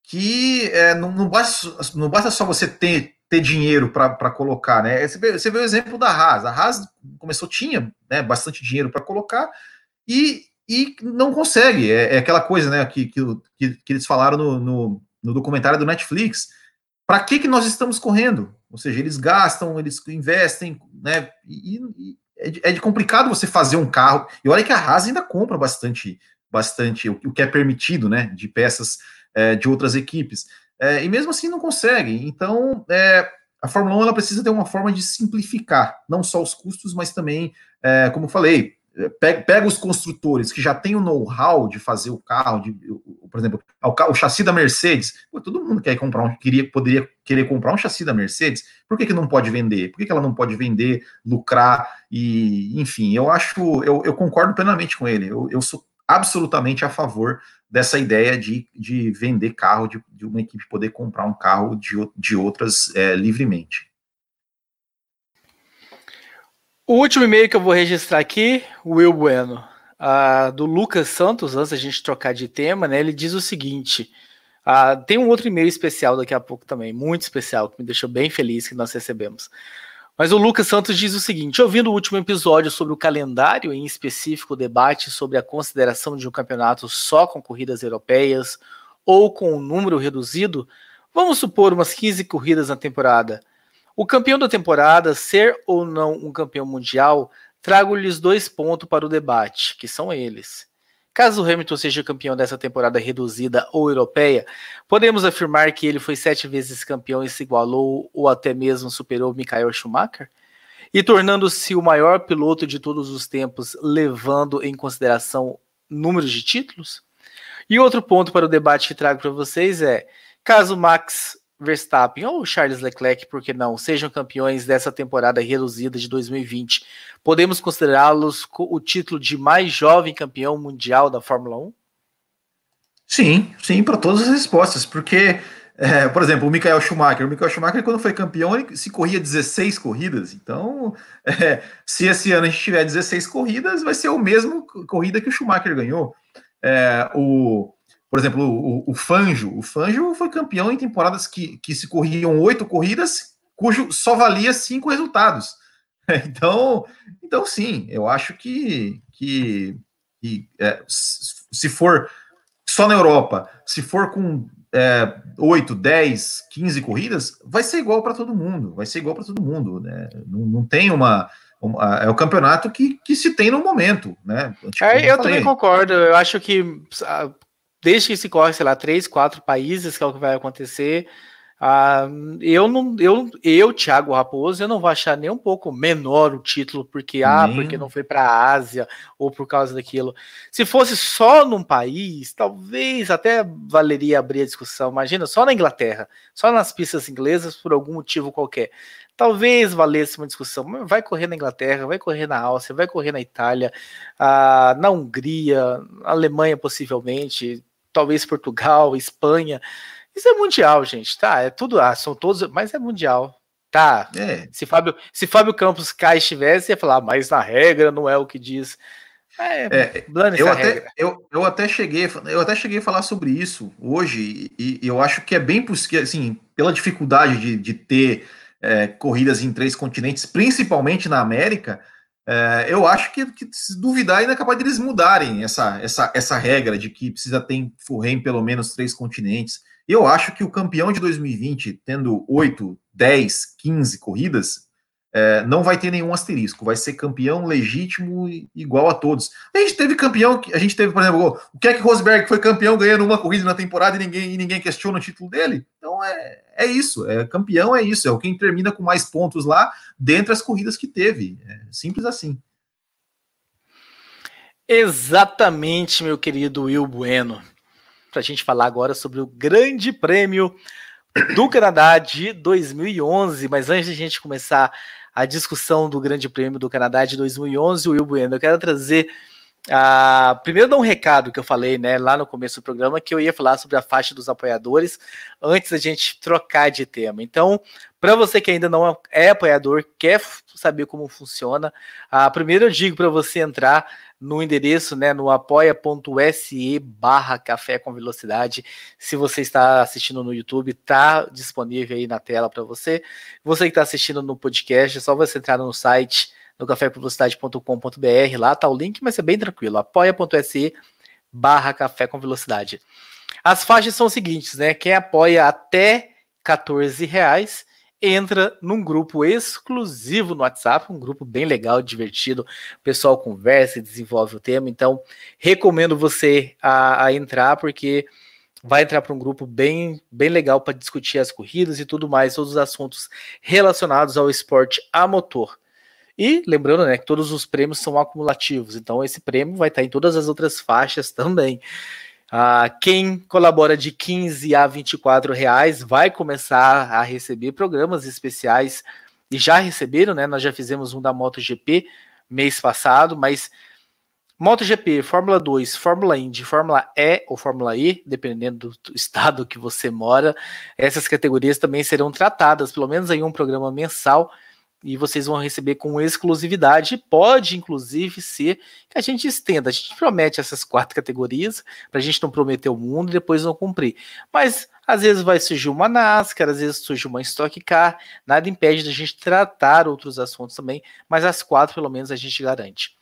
[SPEAKER 3] que é, não, não, basta, não basta só você ter, ter dinheiro para colocar, né? Você vê, você vê o exemplo da Haas. A Haas começou, tinha né, bastante dinheiro para colocar e, e não consegue. É, é, aquela coisa né, que, que, que eles falaram no, no, no documentário do Netflix. Para que, que nós estamos correndo? Ou seja, eles gastam, eles investem, né? E, e é, de, é, de, complicado você fazer um carro. E olha que a Haas ainda compra bastante, bastante o, o que é permitido, né? De peças é, de outras equipes. É, e mesmo assim não consegue. Então, é, a Fórmula 1 ela precisa ter uma forma de simplificar, não só os custos, mas também, como falei, Pega, pega, os construtores que já têm o know-how de fazer o carro, de, por exemplo, o, o chassi da Mercedes. Pô, todo mundo quer comprar um, queria, poderia querer comprar um chassi da Mercedes. Por que, que não pode vender? Por que, que ela não pode vender, lucrar e, enfim, eu acho, eu, eu concordo plenamente com ele. Eu, eu, sou absolutamente a favor dessa ideia de, de vender carro, de, de uma equipe poder comprar um carro de, de outras é, livremente.
[SPEAKER 2] O último e-mail que eu vou registrar aqui, Will Bueno, uh, do Lucas Santos, antes da gente trocar de tema, né? Ele diz o seguinte: uh, tem um outro e-mail especial daqui a pouco também, muito especial, que me deixou bem feliz que nós recebemos. Mas o Lucas Santos diz o seguinte: ouvindo o último episódio sobre o calendário, em específico o debate sobre a consideração de um campeonato só com corridas europeias ou com um número reduzido, vamos supor umas 15 corridas na temporada. O campeão da temporada, ser ou não um campeão mundial, trago-lhes dois pontos para o debate, que são eles. Caso o Hamilton seja campeão dessa temporada reduzida ou europeia, podemos afirmar que ele foi sete vezes campeão e se igualou ou até mesmo superou Michael Schumacher? E tornando-se o maior piloto de todos os tempos, levando em consideração números de títulos? E outro ponto para o debate que trago para vocês é: caso Max Verstappen ou Charles Leclerc, por que não, sejam campeões dessa temporada reduzida de 2020, podemos considerá-los o título de mais jovem campeão mundial da Fórmula 1?
[SPEAKER 3] Sim, sim, para todas as respostas, porque, é, por exemplo, o Michael Schumacher, o Michael Schumacher, quando foi campeão, ele se corria 16 corridas, então, é, se esse ano a gente tiver 16 corridas, vai ser o mesmo corrida que o Schumacher ganhou. É, o por exemplo, o, o Fanjo. O Fanjo foi campeão em temporadas que, que se corriam oito corridas, cujo só valia cinco resultados. Então, então sim, eu acho que, que, que é, se for só na Europa, se for com é, 8, 10, 15 corridas, vai ser igual para todo mundo, vai ser igual para todo mundo, né? Não, não tem uma, uma, É o campeonato que, que se tem no momento, né?
[SPEAKER 2] Tipo, é, eu, eu também concordo, eu acho que desde que se corre, sei lá, três, quatro países, que é o que vai acontecer, ah, eu não, eu, eu, Thiago Raposo, eu não vou achar nem um pouco menor o título porque ah, porque não foi para a Ásia ou por causa daquilo. Se fosse só num país, talvez até valeria abrir a discussão. Imagina, só na Inglaterra, só nas pistas inglesas por algum motivo qualquer. Talvez valesse uma discussão. Vai correr na Inglaterra, vai correr na Áustria, vai correr na Itália, ah, na Hungria, Alemanha possivelmente, talvez Portugal, Espanha. Isso é mundial, gente, tá? É tudo, ah, são todos, mas é mundial. Tá. É. Se Fábio, se Fábio Campos Kai estivesse, ia falar, mas na regra não é o que diz.
[SPEAKER 3] É, é eu, até, eu, eu até cheguei, eu até cheguei a falar sobre isso hoje, e, e eu acho que é bem possível, assim, pela dificuldade de, de ter é, corridas em três continentes, principalmente na América, é, eu acho que, que, se duvidar, ainda é capaz deles mudarem essa, essa, essa regra de que precisa ter em pelo menos três continentes. Eu acho que o campeão de 2020, tendo 8, 10, 15 corridas, é, não vai ter nenhum asterisco, vai ser campeão legítimo igual a todos. A gente teve campeão, a gente teve, por exemplo, o Keck Rosberg foi campeão ganhando uma corrida na temporada e ninguém, e ninguém questiona o título dele. Então é, é isso, é campeão é isso, é o quem termina com mais pontos lá dentre as corridas que teve. É simples assim.
[SPEAKER 2] Exatamente, meu querido Will Bueno para a gente falar agora sobre o Grande Prêmio do Canadá de 2011. Mas antes de a gente começar a discussão do Grande Prêmio do Canadá de 2011, Will Bueno, eu quero trazer. Uh, primeiro, dar um recado que eu falei né, lá no começo do programa, que eu ia falar sobre a faixa dos apoiadores antes da gente trocar de tema. Então, para você que ainda não é apoiador, quer saber como funciona, uh, primeiro eu digo para você entrar no endereço, né, no apoia.se barra café com velocidade. Se você está assistindo no YouTube, está disponível aí na tela para você. Você que está assistindo no podcast, é só você entrar no site no cafécomvelocidade.com.br, lá tá o link, mas é bem tranquilo, apoia.se barra café com velocidade. As faixas são as seguintes, né, quem apoia até 14 reais entra num grupo exclusivo no WhatsApp, um grupo bem legal, divertido. O pessoal conversa e desenvolve o tema. Então, recomendo você a, a entrar, porque vai entrar para um grupo bem, bem legal para discutir as corridas e tudo mais, todos os assuntos relacionados ao esporte a motor. E lembrando, né, que todos os prêmios são acumulativos, então esse prêmio vai estar em todas as outras faixas também. Ah, quem colabora de 15 a 24 reais vai começar a receber programas especiais e já receberam, né? Nós já fizemos um da MotoGP mês passado, mas MotoGP, Fórmula 2, Fórmula Indy, Fórmula E ou Fórmula E, dependendo do estado que você mora, essas categorias também serão tratadas, pelo menos em um programa mensal e vocês vão receber com exclusividade. Pode, inclusive, ser que a gente estenda. A gente promete essas quatro categorias para a gente não prometer o mundo e depois não cumprir. Mas às vezes vai surgir uma NASCAR, às vezes surge uma Stock Car. Nada impede da gente tratar outros assuntos também, mas as quatro, pelo menos, a gente garante.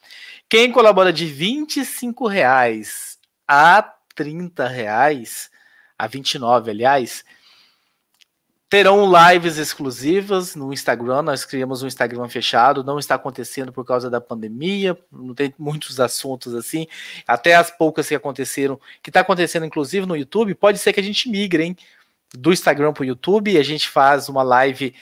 [SPEAKER 2] Quem colabora de 25 reais a 30 reais, a 29, aliás, Terão lives exclusivas no Instagram. Nós criamos um Instagram fechado. Não está acontecendo por causa da pandemia. Não tem muitos assuntos assim. Até as poucas que aconteceram, que está acontecendo inclusive no YouTube, pode ser que a gente migre, hein? Do Instagram para o YouTube. A gente faz uma live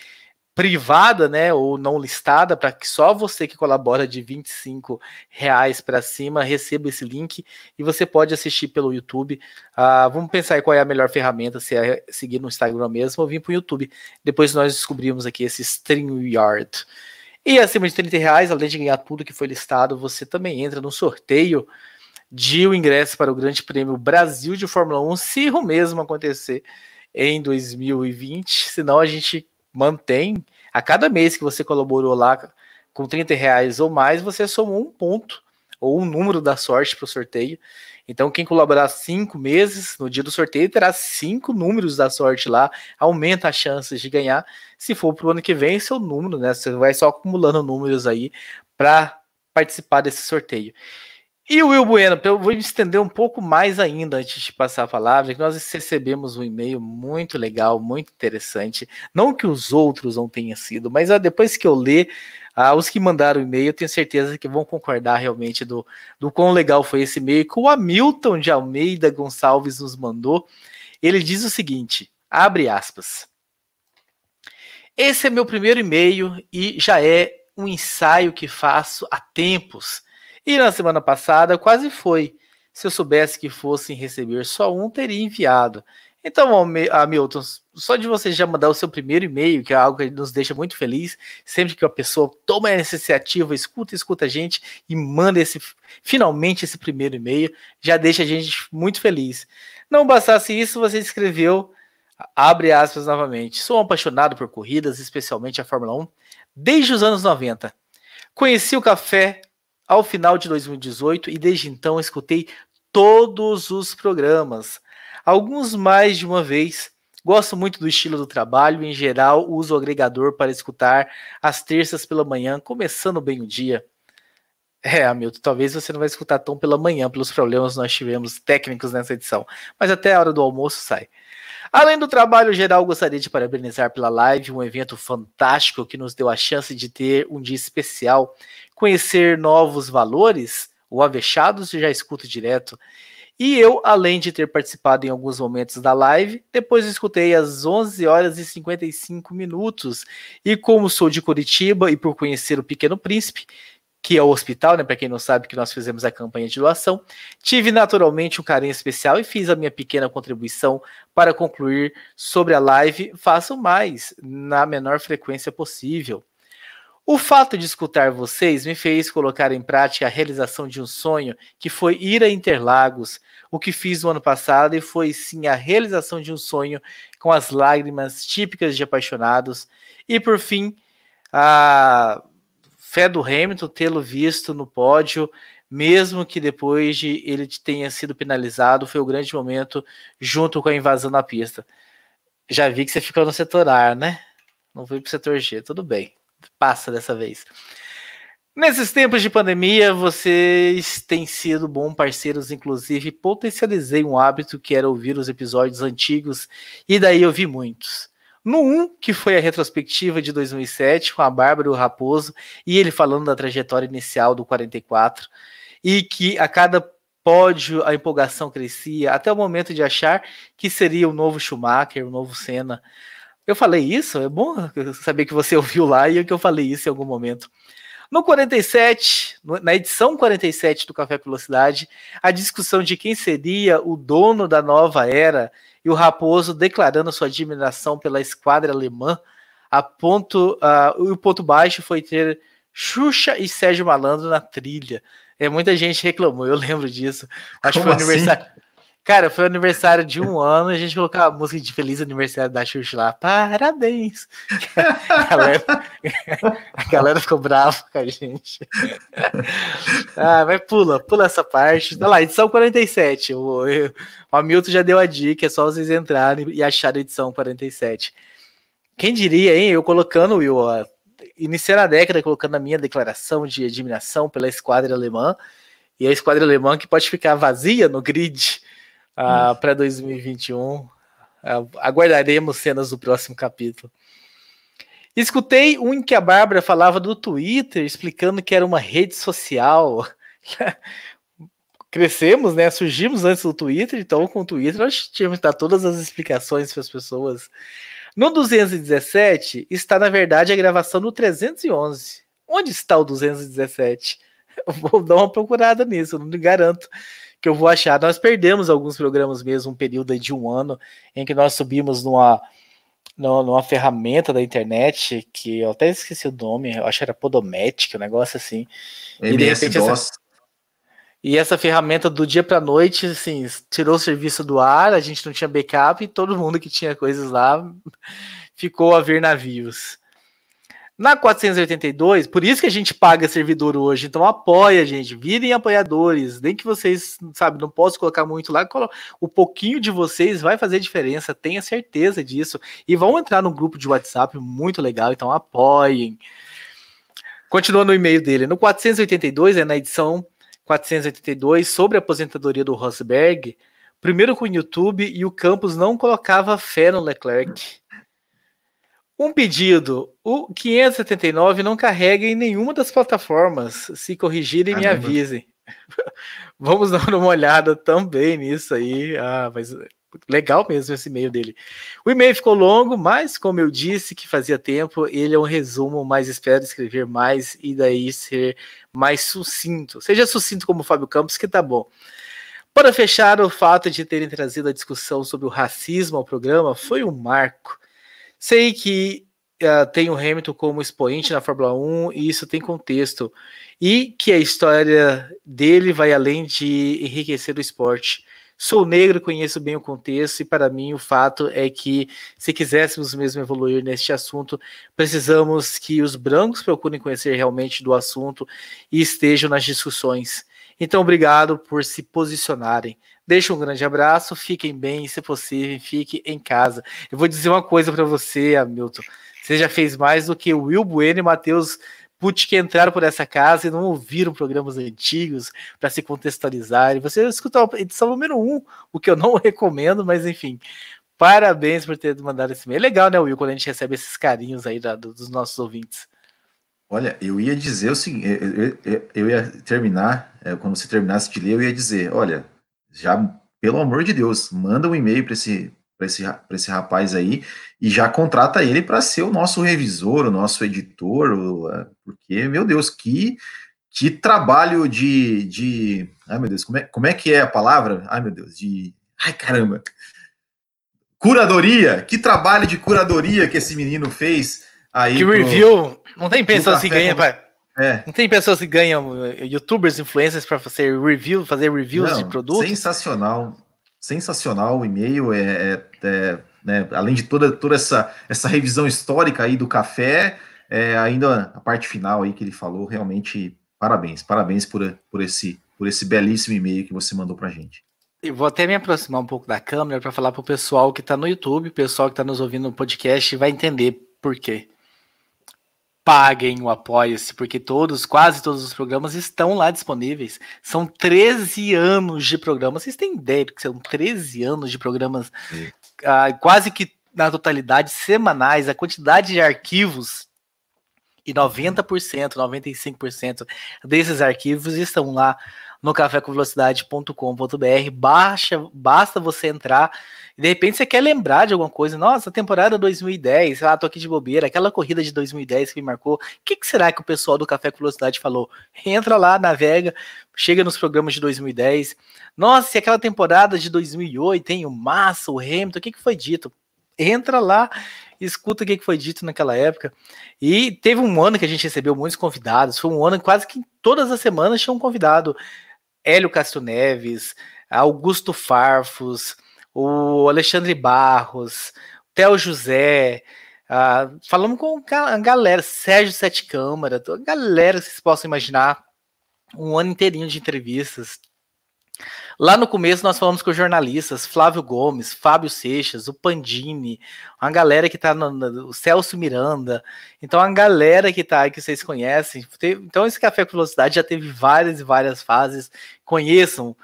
[SPEAKER 2] privada, né, ou não listada, para que só você que colabora de 25 reais para cima receba esse link e você pode assistir pelo YouTube. Uh, vamos pensar aí qual é a melhor ferramenta, se é seguir no Instagram mesmo ou vir para o YouTube. Depois nós descobrimos aqui esse StreamYard. E acima de 30 reais, além de ganhar tudo que foi listado, você também entra no sorteio de o ingresso para o Grande Prêmio Brasil de Fórmula 1, se o mesmo acontecer em 2020, senão a gente mantém. A cada mês que você colaborou lá com 30 reais ou mais, você somou um ponto ou um número da sorte para o sorteio. Então, quem colaborar cinco meses no dia do sorteio terá cinco números da sorte lá, aumenta as chances de ganhar. Se for para o ano que vem, seu número, né? Você vai só acumulando números aí para participar desse sorteio. E o Will Bueno, eu vou me estender um pouco mais ainda antes de passar a palavra, que nós recebemos um e-mail muito legal, muito interessante. Não que os outros não tenham sido, mas depois que eu ler, ah, os que mandaram o e-mail, eu tenho certeza que vão concordar realmente do, do quão legal foi esse e-mail que o Hamilton de Almeida Gonçalves nos mandou. Ele diz o seguinte: abre aspas. Esse é meu primeiro e-mail e já é um ensaio que faço há tempos e na semana passada quase foi. Se eu soubesse que fossem receber só um, teria enviado. Então, Hamilton, só de você já mandar o seu primeiro e-mail, que é algo que nos deixa muito feliz, sempre que a pessoa toma essa iniciativa, escuta, escuta a gente e manda esse finalmente esse primeiro e-mail, já deixa a gente muito feliz. Não bastasse isso, você escreveu, abre aspas novamente, sou um apaixonado por corridas, especialmente a Fórmula 1, desde os anos 90. Conheci o café ao final de 2018 e desde então escutei todos os programas, alguns mais de uma vez. Gosto muito do estilo do trabalho, em geral uso o agregador para escutar às terças pela manhã, começando bem o dia. É, Hamilton, talvez você não vai escutar tão pela manhã, pelos problemas que nós tivemos técnicos nessa edição, mas até a hora do almoço sai. Além do trabalho geral, gostaria de parabenizar pela live, um evento fantástico que nos deu a chance de ter um dia especial, conhecer novos valores. O Avechados já escuto direto. E eu, além de ter participado em alguns momentos da live, depois escutei às 11 horas e 55 minutos. E como sou de Curitiba e por conhecer o Pequeno Príncipe, que é o hospital, né? Para quem não sabe que nós fizemos a campanha de doação. Tive naturalmente um carinho especial e fiz a minha pequena contribuição para concluir sobre a live. Faço mais na menor frequência possível. O fato de escutar vocês me fez colocar em prática a realização de um sonho que foi ir a Interlagos, o que fiz no ano passado e foi sim a realização de um sonho com as lágrimas típicas de apaixonados. E por fim, a fé do Hamilton tê-lo visto no pódio, mesmo que depois de ele tenha sido penalizado, foi o grande momento junto com a invasão na pista. Já vi que você ficou no setor A, né? Não foi para o setor G, tudo bem. Passa dessa vez. Nesses tempos de pandemia, vocês têm sido bons parceiros, inclusive potencializei um hábito que era ouvir os episódios antigos, e daí eu vi muitos. No 1, que foi a retrospectiva de 2007, com a Bárbara e o Raposo, e ele falando da trajetória inicial do 44, e que a cada pódio a empolgação crescia, até o momento de achar que seria o novo Schumacher, o novo Senna. Eu falei isso? É bom saber que você ouviu lá e que eu falei isso em algum momento. No 47, na edição 47 do Café Velocidade, a discussão de quem seria o dono da nova era e o Raposo declarando sua admiração pela esquadra alemã. A ponto, uh, o ponto baixo foi ter Xuxa e Sérgio Malandro na trilha. É, muita gente reclamou, eu lembro disso. Acho Como que foi assim? aniversário. Cara, foi aniversário de um ano, a gente colocou a música de Feliz Aniversário da Xuxa lá. Parabéns! A galera, a galera ficou brava com a gente. Ah, mas pula, pula essa parte. Olha lá, edição 47. O, o Hamilton já deu a dica, é só vocês entrarem e acharem a edição 47. Quem diria, hein? Eu colocando, Will, ó, iniciando a década colocando a minha declaração de admiração pela esquadra alemã, e a esquadra alemã que pode ficar vazia no grid uh, para 2021. Uh, aguardaremos cenas do próximo capítulo. Escutei um em que a Bárbara falava do Twitter, explicando que era uma rede social. Crescemos, né? Surgimos antes do Twitter, então com o Twitter nós tínhamos dar todas as explicações para as pessoas. No 217 está, na verdade, a gravação do 311. Onde está o 217? Eu vou dar uma procurada nisso, não me garanto que eu vou achar. Nós perdemos alguns programas mesmo, um período de um ano, em que nós subimos numa, numa, ferramenta da internet, que eu até esqueci o nome, eu acho que era Podomatic, um negócio assim.
[SPEAKER 3] MS e essa,
[SPEAKER 2] e essa ferramenta do dia para noite, assim, tirou o serviço do ar, a gente não tinha backup e todo mundo que tinha coisas lá ficou a ver navios. Na 482, por isso que a gente paga servidor hoje. Então apoia, gente. Virem apoiadores. Nem que vocês, sabe, não posso colocar muito lá. O pouquinho de vocês vai fazer diferença. Tenha certeza disso. E vão entrar no grupo de WhatsApp muito legal. Então apoiem. Continua no e-mail dele. No 482, é na edição 482 sobre a aposentadoria do Rosberg, primeiro com o YouTube e o Campos não colocava fé no Leclerc. Um pedido: o 579 não carrega em nenhuma das plataformas. Se corrigirem, me avisem. Vamos dar uma olhada também nisso aí. Ah, mas legal mesmo esse e-mail dele. O e-mail ficou longo, mas como eu disse que fazia tempo, ele é um resumo, mas espero escrever mais e daí ser mais sucinto. Seja sucinto como o Fábio Campos, que tá bom. Para fechar, o fato de terem trazido a discussão sobre o racismo ao programa foi um marco. Sei que uh, tem o Hamilton como expoente na Fórmula 1 e isso tem contexto. E que a história dele vai além de enriquecer o esporte. Sou negro, conheço bem o contexto, e para mim o fato é que, se quiséssemos mesmo evoluir neste assunto, precisamos que os brancos procurem conhecer realmente do assunto e estejam nas discussões. Então, obrigado por se posicionarem. Deixa um grande abraço, fiquem bem, se possível, fique em casa. Eu vou dizer uma coisa para você, Hamilton. Você já fez mais do que o Will Bueno e Matheus Puth que entraram por essa casa e não ouviram programas antigos para se contextualizar. você escutou a edição número 1, um, o que eu não recomendo, mas enfim. Parabéns por ter mandado esse e-mail. É legal, né, Will, quando a gente recebe esses carinhos aí da, dos nossos ouvintes.
[SPEAKER 3] Olha, eu ia dizer o seguinte, eu, eu, eu ia terminar, é, quando você terminasse de ler, eu ia dizer, olha, já, pelo amor de Deus, manda um e-mail para esse, esse, esse rapaz aí e já contrata ele para ser o nosso revisor, o nosso editor, o, porque, meu Deus, que, que trabalho de, de. Ai, meu Deus, como é, como é que é a palavra? Ai, meu Deus, de. Ai, caramba! Curadoria! Que trabalho de curadoria que esse menino fez aí.
[SPEAKER 2] Que pro, review! Não tem pessoas que ganham, pai. É. Não tem pessoas que ganham eh, youtubers, influencers para fazer review, fazer reviews Não, de produtos?
[SPEAKER 3] Sensacional, sensacional o e-mail, é, é, é né, além de toda, toda essa, essa revisão histórica aí do café, é, ainda a parte final aí que ele falou, realmente parabéns, parabéns por, por, esse, por esse belíssimo e-mail que você mandou para a gente.
[SPEAKER 2] Eu vou até me aproximar um pouco da câmera para falar para o pessoal que está no YouTube, o pessoal que está nos ouvindo no podcast vai entender por quê. Paguem o Apoia-se, porque todos, quase todos os programas estão lá disponíveis. São 13 anos de programas. Vocês têm ideia que são 13 anos de programas ah, quase que na totalidade semanais, a quantidade de arquivos e 90%, 95% desses arquivos estão lá no cafécomvelocidade.com.br. Baixa, basta você entrar e de repente você quer lembrar de alguma coisa. Nossa, temporada 2010, ah, tô aqui de bobeira, aquela corrida de 2010 que me marcou. O que, que será que o pessoal do Café com Velocidade falou? Entra lá, navega, chega nos programas de 2010. Nossa, e aquela temporada de 2008 tem o Massa, o Hamilton, o que, que foi dito? Entra lá, escuta o que, foi dito naquela época. E teve um ano que a gente recebeu muitos convidados. Foi um ano quase que todas as semanas tinha um convidado. Hélio Castro Neves, Augusto Farfus, o Alexandre Barros, Theo José, falamos com a galera, Sérgio Sete Câmara, a galera que vocês possam imaginar, um ano inteirinho de entrevistas. Lá no começo nós falamos com jornalistas, Flávio Gomes, Fábio Seixas, o Pandini, uma galera que tá no, no o Celso Miranda, então a galera que tá aí que vocês conhecem. Então esse Café com Velocidade já teve várias e várias fases. Conheçam,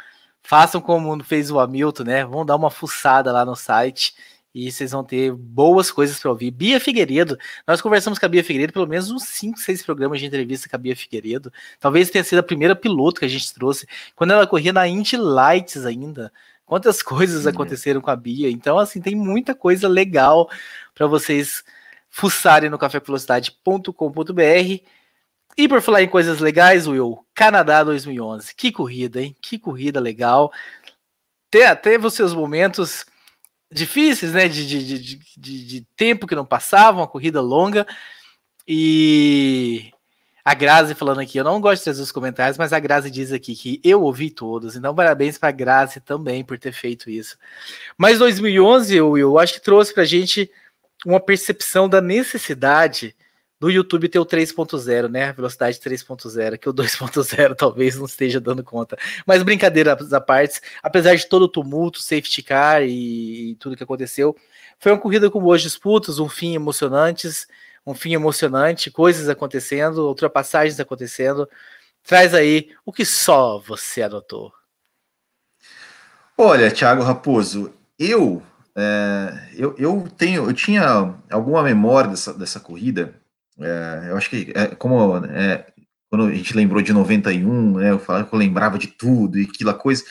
[SPEAKER 2] façam como fez o Hamilton, né? Vão dar uma fuçada lá no site e vocês vão ter boas coisas para ouvir. Bia Figueiredo, nós conversamos com a Bia Figueiredo pelo menos uns 5, 6 programas de entrevista com a Bia Figueiredo. Talvez tenha sido a primeira piloto que a gente trouxe, quando ela corria na Indy Lights ainda. Quantas coisas aconteceram com a Bia. Então, assim, tem muita coisa legal para vocês fuçarem no cafévelocidade.com.br. E por falar em coisas legais, Will, Canadá 2011. Que corrida, hein? Que corrida legal. Teve os seus momentos difíceis, né? De, de, de, de, de tempo que não passavam, uma corrida longa. E a Grazi falando aqui, eu não gosto de trazer os comentários, mas a Grazi diz aqui que eu ouvi todos, então parabéns para a Grazi também por ter feito isso. Mas 2011, eu, eu acho que trouxe para a gente uma percepção da necessidade do YouTube ter o 3.0, né? Velocidade 3.0, que o 2.0 talvez não esteja dando conta. Mas brincadeiras à parte, apesar de todo o tumulto, safety car e, e tudo que aconteceu, foi uma corrida com boas disputas, um fim emocionantes, um fim emocionante, coisas acontecendo, ultrapassagens acontecendo. Traz aí o que só você anotou.
[SPEAKER 3] Olha, Thiago Raposo, eu, é, eu, eu tenho, eu tinha alguma memória dessa, dessa corrida. É, eu acho que, é, como é, quando a gente lembrou de 91, né, eu falava que eu lembrava de tudo e aquela coisa.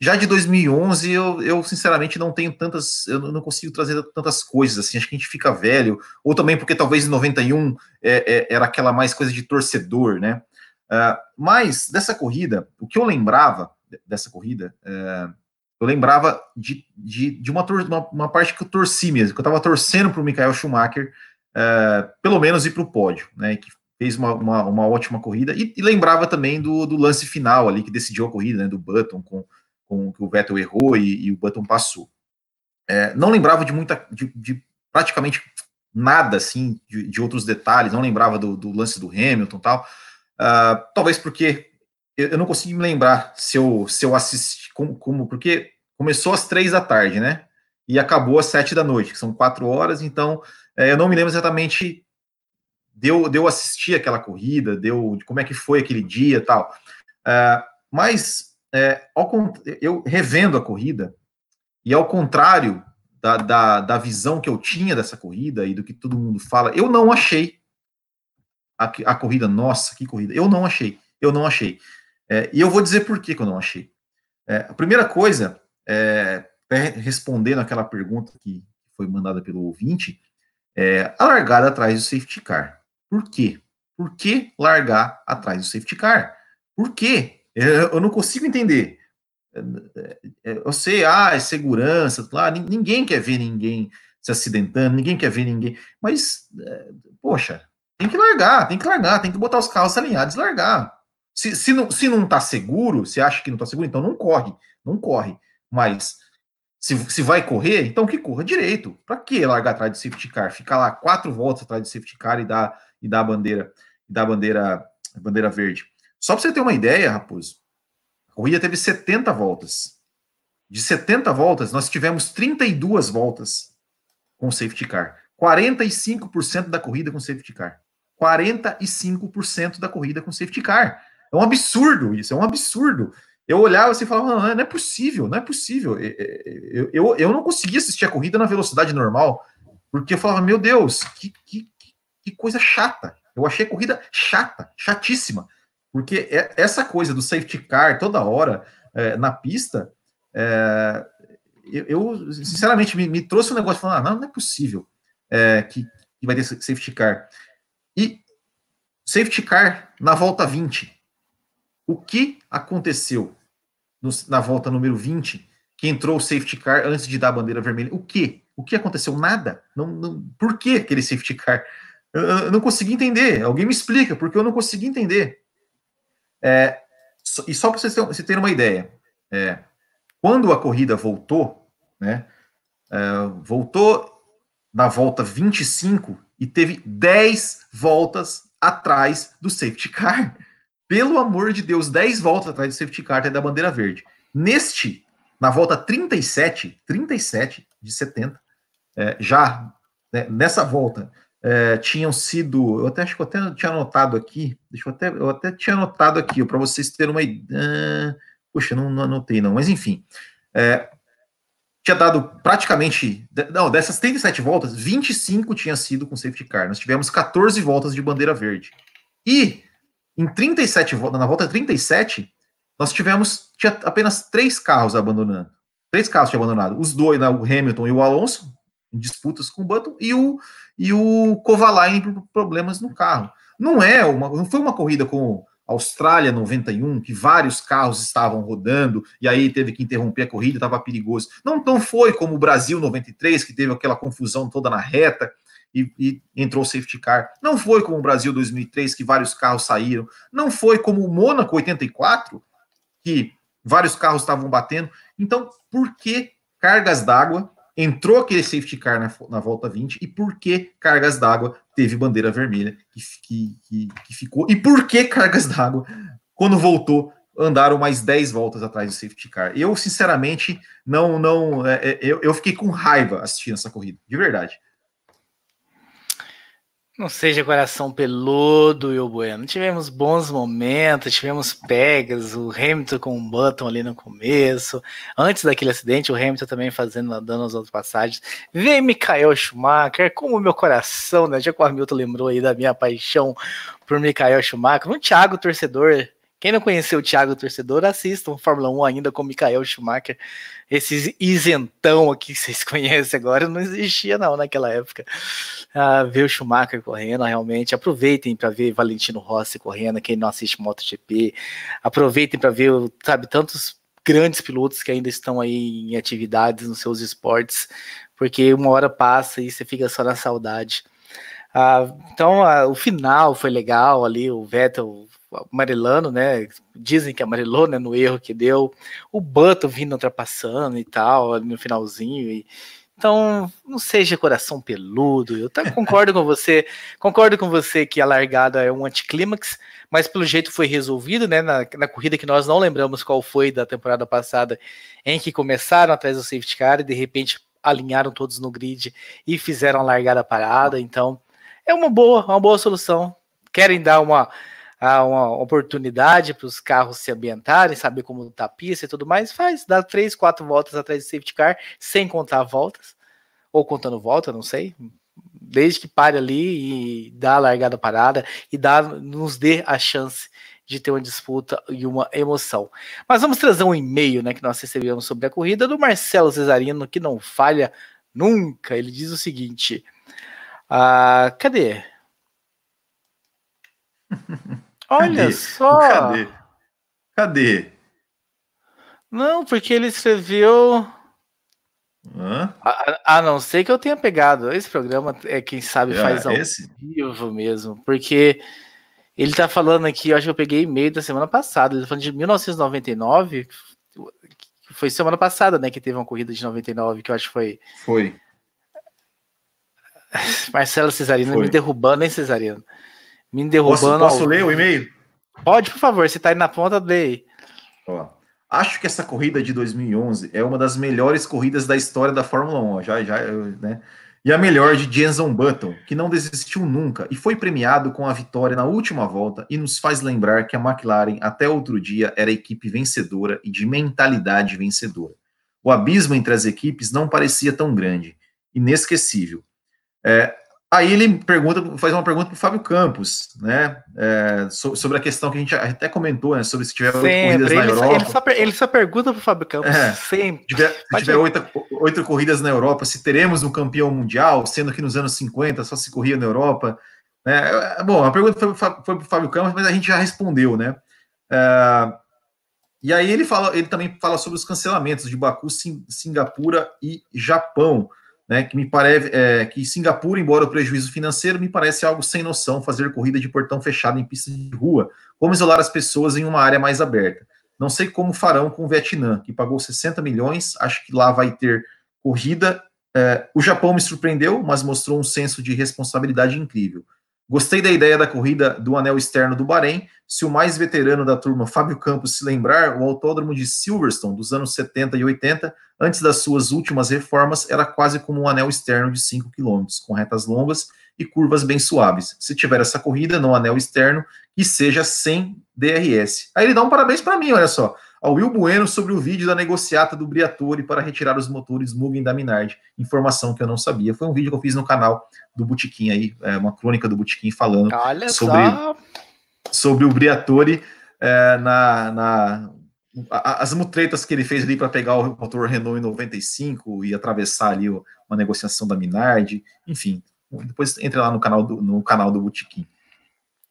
[SPEAKER 3] Já de 2011, eu, eu sinceramente não tenho tantas, eu não consigo trazer tantas coisas assim. Acho que a gente fica velho, ou também porque talvez em 91 é, é, era aquela mais coisa de torcedor, né? Uh, mas dessa corrida, o que eu lembrava dessa corrida, uh, eu lembrava de, de, de uma, uma, uma, parte que eu torci mesmo, que eu estava torcendo para o Michael Schumacher, uh, pelo menos ir para o pódio, né? Que fez uma, uma, uma ótima corrida, e, e, lembrava também do, do lance final ali, que decidiu a corrida, né? Do Button, com, com que o Vettel errou e, e o Button passou. É, não lembrava de muita, de, de praticamente nada assim, de, de, outros detalhes, não lembrava do, do lance do Hamilton tal. Uh, talvez porque eu, eu, não consigo me lembrar se eu, se eu assisti, como, como, porque começou às três da tarde, né? E acabou às sete da noite, que são quatro horas, então eu não me lembro exatamente deu deu assistir aquela corrida, deu como é que foi aquele dia tal. Uh, mas é, ao, eu revendo a corrida, e ao contrário da, da, da visão que eu tinha dessa corrida e do que todo mundo fala, eu não achei a, a corrida, nossa, que corrida. Eu não achei, eu não achei. É, e eu vou dizer por que, que eu não achei. É, a primeira coisa, é, respondendo aquela pergunta que foi mandada pelo ouvinte, é a largada atrás do safety car. Por quê? Por que largar atrás do safety car? Por quê? Eu não consigo entender. É, é, eu sei, ah, é segurança, lá, ninguém quer ver ninguém se acidentando, ninguém quer ver ninguém, mas, é, poxa, tem que largar, tem que largar, tem que botar os carros alinhados e largar. Se, se, não, se não tá seguro, se acha que não tá seguro, então não corre, não corre. Mas se, se vai correr, então que corra direito. Para que largar atrás de safety car? Ficar lá quatro voltas atrás de safety car e dar, e dar a bandeira, e dar a bandeira, a bandeira verde. Só para você ter uma ideia, Raposo, a corrida teve 70 voltas. De 70 voltas, nós tivemos 32 voltas com safety car. 45% da corrida com safety car. 45% da corrida com safety car. É um absurdo isso, é um absurdo. Eu olhava assim e falava, não, não é possível, não é possível. Eu, eu, eu não conseguia assistir a corrida na velocidade normal, porque eu falava, meu Deus, que, que, que coisa chata. Eu achei a corrida chata, chatíssima. Porque é, essa coisa do safety car toda hora é, na pista, é, eu, eu, sinceramente me, me, trouxe um negócio falando, ah, não, não é possível é, que, que vai ter safety car. E safety car na volta 20. O que aconteceu no, na volta número 20, que entrou o safety car antes de dar a bandeira vermelha? O que? O que aconteceu? Nada. Não, não, por que aquele safety car? Eu, eu não consegui entender. Alguém me explica, porque eu não consegui entender. É, e só para vocês terem, uma ideia, é, quando a corrida voltou, né, é, voltou na volta 25 e teve 10 voltas atrás do safety car. Pelo amor de Deus, 10 voltas atrás do safety car até da bandeira verde. Neste, na volta 37, 37 de 70, é, já né, nessa volta, é, tinham sido. Eu até acho que eu até tinha anotado aqui. Deixa eu até. Eu até tinha anotado aqui, para vocês terem uma ideia. Puxa, não, não anotei, não, mas enfim. É, tinha dado praticamente. Não, dessas 37 voltas, 25 tinha sido com safety car. Nós tivemos 14 voltas de bandeira verde. E em 37 voltas, na volta 37, nós tivemos tinha apenas três carros abandonando. Três carros tinham abandonado. Os dois, né, o Hamilton e o Alonso, em disputas com o Button, e o, e o Kovalainen por problemas no carro. Não é uma, não foi uma corrida com Austrália 91, que vários carros estavam rodando e aí teve que interromper a corrida, estava perigoso. Não tão foi como o Brasil 93, que teve aquela confusão toda na reta e, e, entrou o safety car. Não foi como o Brasil 2003, que vários carros saíram. Não foi como o Mônaco 84, que vários carros estavam batendo. Então, por que cargas d'água entrou aquele safety car na, na volta 20 e por que cargas d'água teve bandeira vermelha que, que, que, ficou e por que cargas d'água quando voltou andaram mais 10 voltas atrás do safety car. Eu sinceramente não não é, é, eu, eu fiquei com raiva assistindo essa corrida, de verdade.
[SPEAKER 2] Não seja coração peludo, Will Bueno. Tivemos bons momentos, tivemos pegas, o Hamilton com um button ali no começo. Antes daquele acidente, o Hamilton também fazendo, dando as passagens. Vem Michael Schumacher, como o meu coração, né? Já que o Hamilton lembrou aí da minha paixão por Michael Schumacher. Um Thiago torcedor quem não conheceu o Thiago Torcedor, assistam Fórmula 1 ainda com Michael Schumacher. Esse isentão aqui que vocês conhecem agora não existia não naquela época. Ah, ver o Schumacher correndo, realmente. Aproveitem para ver Valentino Rossi correndo, quem não assiste MotoGP. Aproveitem para ver, sabe, tantos grandes pilotos que ainda estão aí em atividades nos seus esportes, porque uma hora passa e você fica só na saudade. Ah, então, ah, o final foi legal ali, o Vettel amarelando, né? Dizem que amarelou, né? No erro que deu. O Button vindo ultrapassando e tal, no finalzinho. E... Então, não seja coração peludo. Eu concordo com você. Concordo com você que a largada é um anticlímax, mas pelo jeito foi resolvido, né? Na, na corrida que nós não lembramos qual foi da temporada passada, em que começaram atrás do safety car e de repente alinharam todos no grid e fizeram a largada parada. Então, é uma boa, uma boa solução. Querem dar uma há uma oportunidade para os carros se ambientarem, saber como tá a pista e tudo mais, faz, dá três, quatro voltas atrás do safety car, sem contar voltas, ou contando volta, não sei, desde que pare ali e dá a largada parada e dá, nos dê a chance de ter uma disputa e uma emoção. Mas vamos trazer um e-mail né, que nós recebemos sobre a corrida do Marcelo Cesarino, que não falha nunca. Ele diz o seguinte: ah, cadê? Olha Cadê? só.
[SPEAKER 3] Cadê? Cadê?
[SPEAKER 2] Não, porque ele escreveu. Hã? A, a, não ser que eu tenha pegado. Esse programa é quem sabe é, faz ao esse? vivo mesmo. Porque ele tá falando aqui, eu acho que eu peguei e-mail da semana passada. Ele tá falando de 1999. Foi semana passada, né? Que teve uma corrida de 99, que eu acho que foi.
[SPEAKER 3] Foi.
[SPEAKER 2] Marcelo Cesarino foi. me derrubando, hein, Cesarino? Me derrubando.
[SPEAKER 3] Posso, posso ler o e-mail?
[SPEAKER 2] Pode, por favor. Você tá aí na ponta, dele.
[SPEAKER 3] Ó, acho que essa corrida de 2011 é uma das melhores corridas da história da Fórmula 1. Já, já, né? E a melhor de Jenson Button, que não desistiu nunca e foi premiado com a vitória na última volta e nos faz lembrar que a McLaren até outro dia era equipe vencedora e de mentalidade vencedora. O abismo entre as equipes não parecia tão grande, inesquecível. É, Aí ele pergunta, faz uma pergunta para o Fábio Campos, né? É, sobre a questão que a gente até comentou, né? Sobre se tiver
[SPEAKER 2] oito corridas ele na Europa. Ele só, ele só pergunta para o Fábio Campos,
[SPEAKER 3] é, sempre. Tiver, se tiver oito, corridas na Europa, se teremos um campeão mundial, sendo que nos anos 50 só se corria na Europa. Né? É, bom, a pergunta foi, foi para o Fábio Campos, mas a gente já respondeu, né? É, e aí ele fala, ele também fala sobre os cancelamentos de Baku, Singapura e Japão né, que me parece é, que Singapura, embora o prejuízo financeiro, me parece algo sem noção fazer corrida de portão fechado em pista de rua, como isolar as pessoas em uma área mais aberta. Não sei como farão com o Vietnã, que pagou 60 milhões, acho que lá vai ter corrida. É, o Japão me surpreendeu, mas mostrou um senso de responsabilidade incrível. Gostei da ideia da corrida do anel externo do Bahrein. Se o mais veterano da turma, Fábio Campos, se lembrar, o autódromo de Silverstone dos anos 70 e 80, antes das suas últimas reformas, era quase como um anel externo de 5 km, com retas longas e curvas bem suaves. Se tiver essa corrida no anel externo, que seja sem DRS. Aí ele dá um parabéns para mim, olha só ao Will Bueno sobre o vídeo da negociata do Briatore para retirar os motores Mugen da Minardi. Informação que eu não sabia. Foi um vídeo que eu fiz no canal do Botequim aí, é, uma crônica do Botequim falando Olha sobre, só. sobre o Briatore é, na, na as mutretas que ele fez ali para pegar o motor Renault em 95 e atravessar ali uma negociação da Minardi, enfim. Depois entra lá no canal do, no canal do Botequim.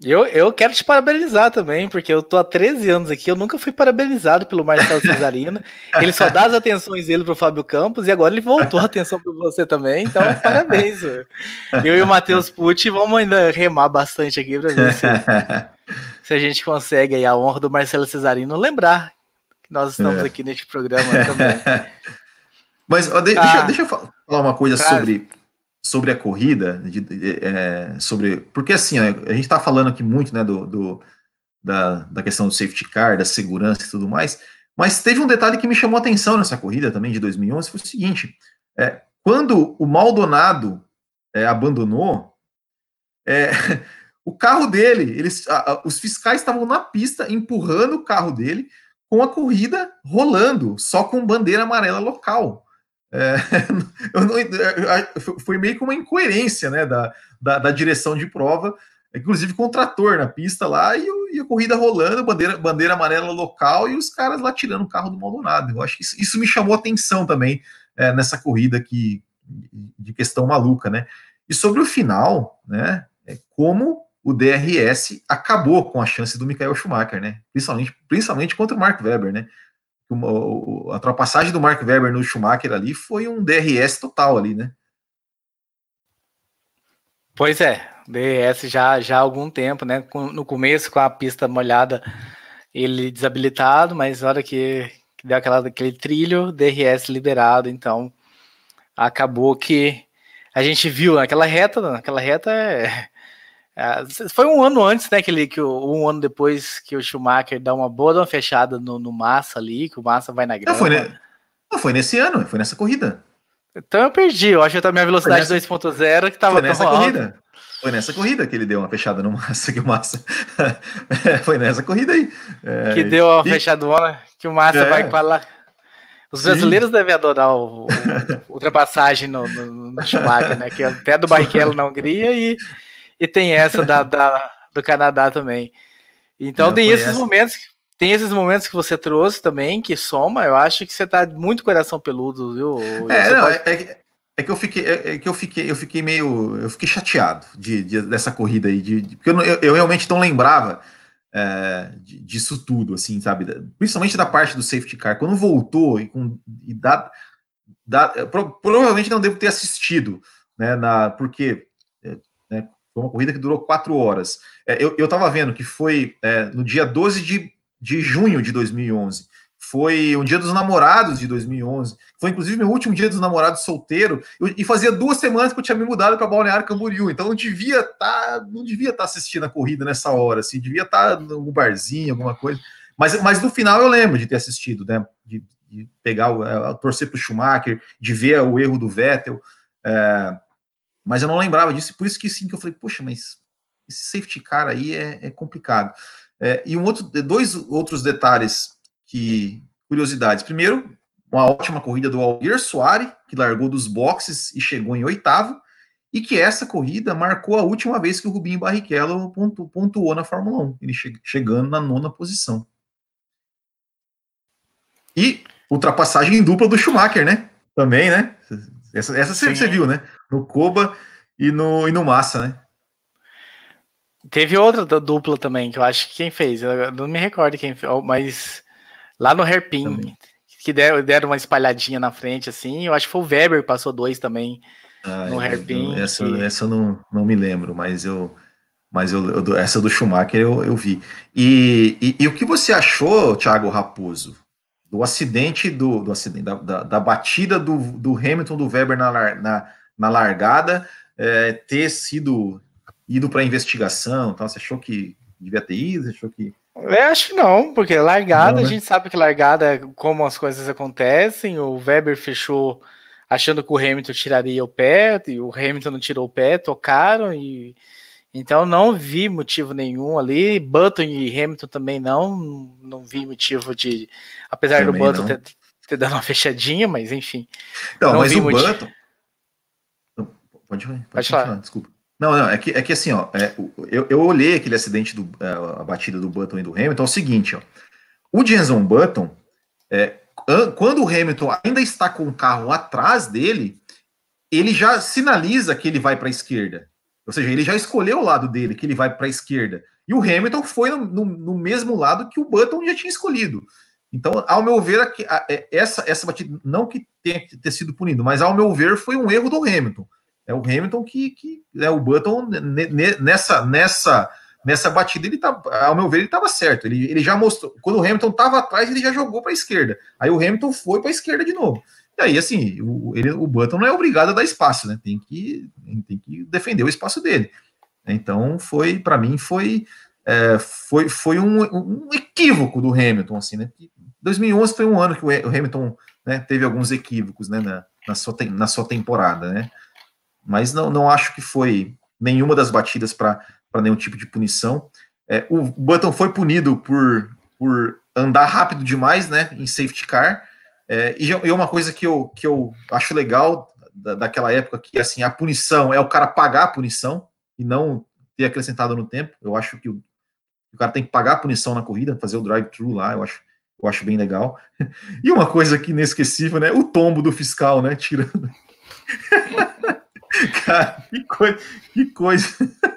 [SPEAKER 2] Eu, eu quero te parabenizar também, porque eu tô há 13 anos aqui, eu nunca fui parabenizado pelo Marcelo Cesarino. ele só dá as atenções dele pro Fábio Campos e agora ele voltou a atenção para você também, então parabéns. Eu e o Matheus Pucci vamos ainda remar bastante aqui para ver se, se, a gente consegue aí a honra do Marcelo Cesarino lembrar que nós estamos é. aqui neste programa também.
[SPEAKER 3] Mas ó, de, ah, deixa, deixa eu falar uma coisa sobre sobre a corrida, de, de, é, sobre porque assim a gente está falando aqui muito né, do, do da, da, questão do safety car, da segurança e tudo mais, mas teve um detalhe que me chamou atenção nessa corrida também de 2011 foi o seguinte: é, quando o Maldonado é, abandonou, É, o carro dele, eles, a, a, os fiscais estavam na pista empurrando o carro dele com a corrida rolando, só com bandeira amarela local. É, não, é, foi meio que uma incoerência né, da, da, da, direção de prova, inclusive com o trator na pista lá e, e, a corrida rolando, bandeira, bandeira amarela local e os caras lá tirando o carro do Maldonado. Eu acho que isso, isso me chamou atenção também é, nessa corrida que, de questão maluca, né? E sobre o final, né? É como o DRS acabou com a chance do Michael Schumacher, né? Principalmente, principalmente contra o Mark Webber, né? A ultrapassagem do Mark Webber no Schumacher ali foi um DRS total ali, né?
[SPEAKER 2] Pois é, DRS já, já há algum tempo, né? No começo, com a pista molhada, ele desabilitado, mas na hora que, que deu aquela, aquele trilho, DRS liberado, então acabou que a gente viu naquela reta, naquela reta é, foi um ano antes, né? Que, ele, que um ano depois que o Schumacher dá uma boa uma fechada no, no Massa ali, que o Massa vai na grama.
[SPEAKER 3] Não, foi, ne... Não, foi nesse ano, foi nessa corrida.
[SPEAKER 2] Então eu perdi, eu acho que a minha velocidade nessa... 2.0 que tava
[SPEAKER 3] foi nessa corrida. Foi nessa corrida que ele deu uma fechada no Massa, que o Massa. foi nessa corrida aí.
[SPEAKER 2] É... Que deu uma e... fechadona, que o Massa é... vai para lá. Os brasileiros Sim. devem adorar o, o ultrapassagem no, no, no Schumacher, né? Que é até do Barrichello na Hungria e e tem essa da, da do Canadá também. Então tem esses momentos, tem esses momentos que você trouxe também, que soma, eu acho que você tá muito coração peludo, viu?
[SPEAKER 3] É, não, pode... é, é, que eu fiquei, é, é, que eu fiquei, eu fiquei meio, eu fiquei chateado de, de dessa corrida aí, de, de porque eu, eu, eu, realmente não lembrava é, disso tudo, assim, sabe? Principalmente da parte do safety car, quando voltou e com e dá, dá, provavelmente não devo ter assistido, né? Na, porque foi uma corrida que durou quatro horas. É, eu estava vendo que foi é, no dia 12 de, de junho de 2011. Foi o dia dos namorados de 2011. Foi inclusive meu último dia dos namorados solteiro. Eu, e fazia duas semanas que eu tinha me mudado para Balneário Camboriú. Então não devia tá, não devia estar tá assistindo a corrida nessa hora. Assim, devia estar tá no barzinho, alguma coisa. Mas, mas no final eu lembro de ter assistido, né? De, de pegar, o, é, torcer para o Schumacher, de ver o erro do Vettel. É, mas eu não lembrava disso, por isso que sim, que eu falei, poxa, mas esse safety car aí é, é complicado. É, e um outro, dois outros detalhes que curiosidades. Primeiro, uma ótima corrida do Aldir Soares, que largou dos boxes e chegou em oitavo, e que essa corrida marcou a última vez que o Rubinho Barrichello pontu, pontuou na Fórmula 1, ele che, chegando na nona posição. E ultrapassagem dupla do Schumacher, né? Também, né? Essa, essa você viu, né? No Koba e no, e no Massa, né?
[SPEAKER 2] Teve outra dupla também, que eu acho que quem fez, eu não me recordo quem fez, mas lá no Hairpin, também. que deram, deram uma espalhadinha na frente, assim, eu acho que foi o Weber que passou dois também
[SPEAKER 3] ah, no Hairpin. Essa, que... essa eu não, não me lembro, mas eu mas eu, eu, essa do Schumacher eu, eu vi. E, e, e, o que você achou, Thiago Raposo, do acidente do, do acidente da, da, da, batida do, do Hamilton do Weber na, na, na largada é, ter sido ido para investigação? Então, você achou que devia ter ido? Você achou que
[SPEAKER 2] eu acho que não, porque largada, não, né? a gente sabe que largada é como as coisas acontecem. O Weber fechou achando que o Hamilton tiraria o pé, e o Hamilton não tirou o pé, tocaram e então não vi motivo nenhum ali. Button e Hamilton também não, não vi motivo de. Apesar também do Button ter, ter, dado uma fechadinha, mas enfim.
[SPEAKER 3] Não, não mas o motivo. Button. Pode, pode, pode falar. Desculpa. Não, não, é que, é que assim, ó, é, eu, eu olhei aquele acidente, do, é, a batida do Button e do Hamilton, é o seguinte, ó, o Jenson Button, é, quando o Hamilton ainda está com o carro atrás dele, ele já sinaliza que ele vai para a esquerda. Ou seja, ele já escolheu o lado dele, que ele vai para a esquerda. E o Hamilton foi no, no, no, mesmo lado que o Button já tinha escolhido. Então, ao meu ver, é, essa, essa batida, não que tenha que ter sido punido, mas ao meu ver, foi um erro do Hamilton. É o Hamilton que, que é o Button nessa, nessa, nessa batida, ele tá, ao meu ver, ele estava certo. Ele, ele já mostrou. Quando o Hamilton estava atrás, ele já jogou para a esquerda. Aí o Hamilton foi para a esquerda de novo. E aí, assim, o, ele, o Button não é obrigado a dar espaço, né? Tem que, tem que defender o espaço dele. Então, foi, para mim, foi, é, foi, foi um, um, equívoco do Hamilton, assim, né? 2011 foi um ano que o Hamilton né, teve alguns equívocos, né, na, na, sua, na sua temporada, né? Mas não, não acho que foi, nenhuma das batidas para nenhum tipo de punição. É, o Button foi punido por, por andar rápido demais, né, em safety car. É, e é uma coisa que eu, que eu acho legal da, daquela época, que assim, a punição é o cara pagar a punição e não ter acrescentado no tempo. Eu acho que o, o cara tem que pagar a punição na corrida, fazer o drive-thru lá, eu acho, eu acho bem legal. E uma coisa que inesquecível, né? O tombo do fiscal, né? Tirando. cara, que coisa. Que coisa.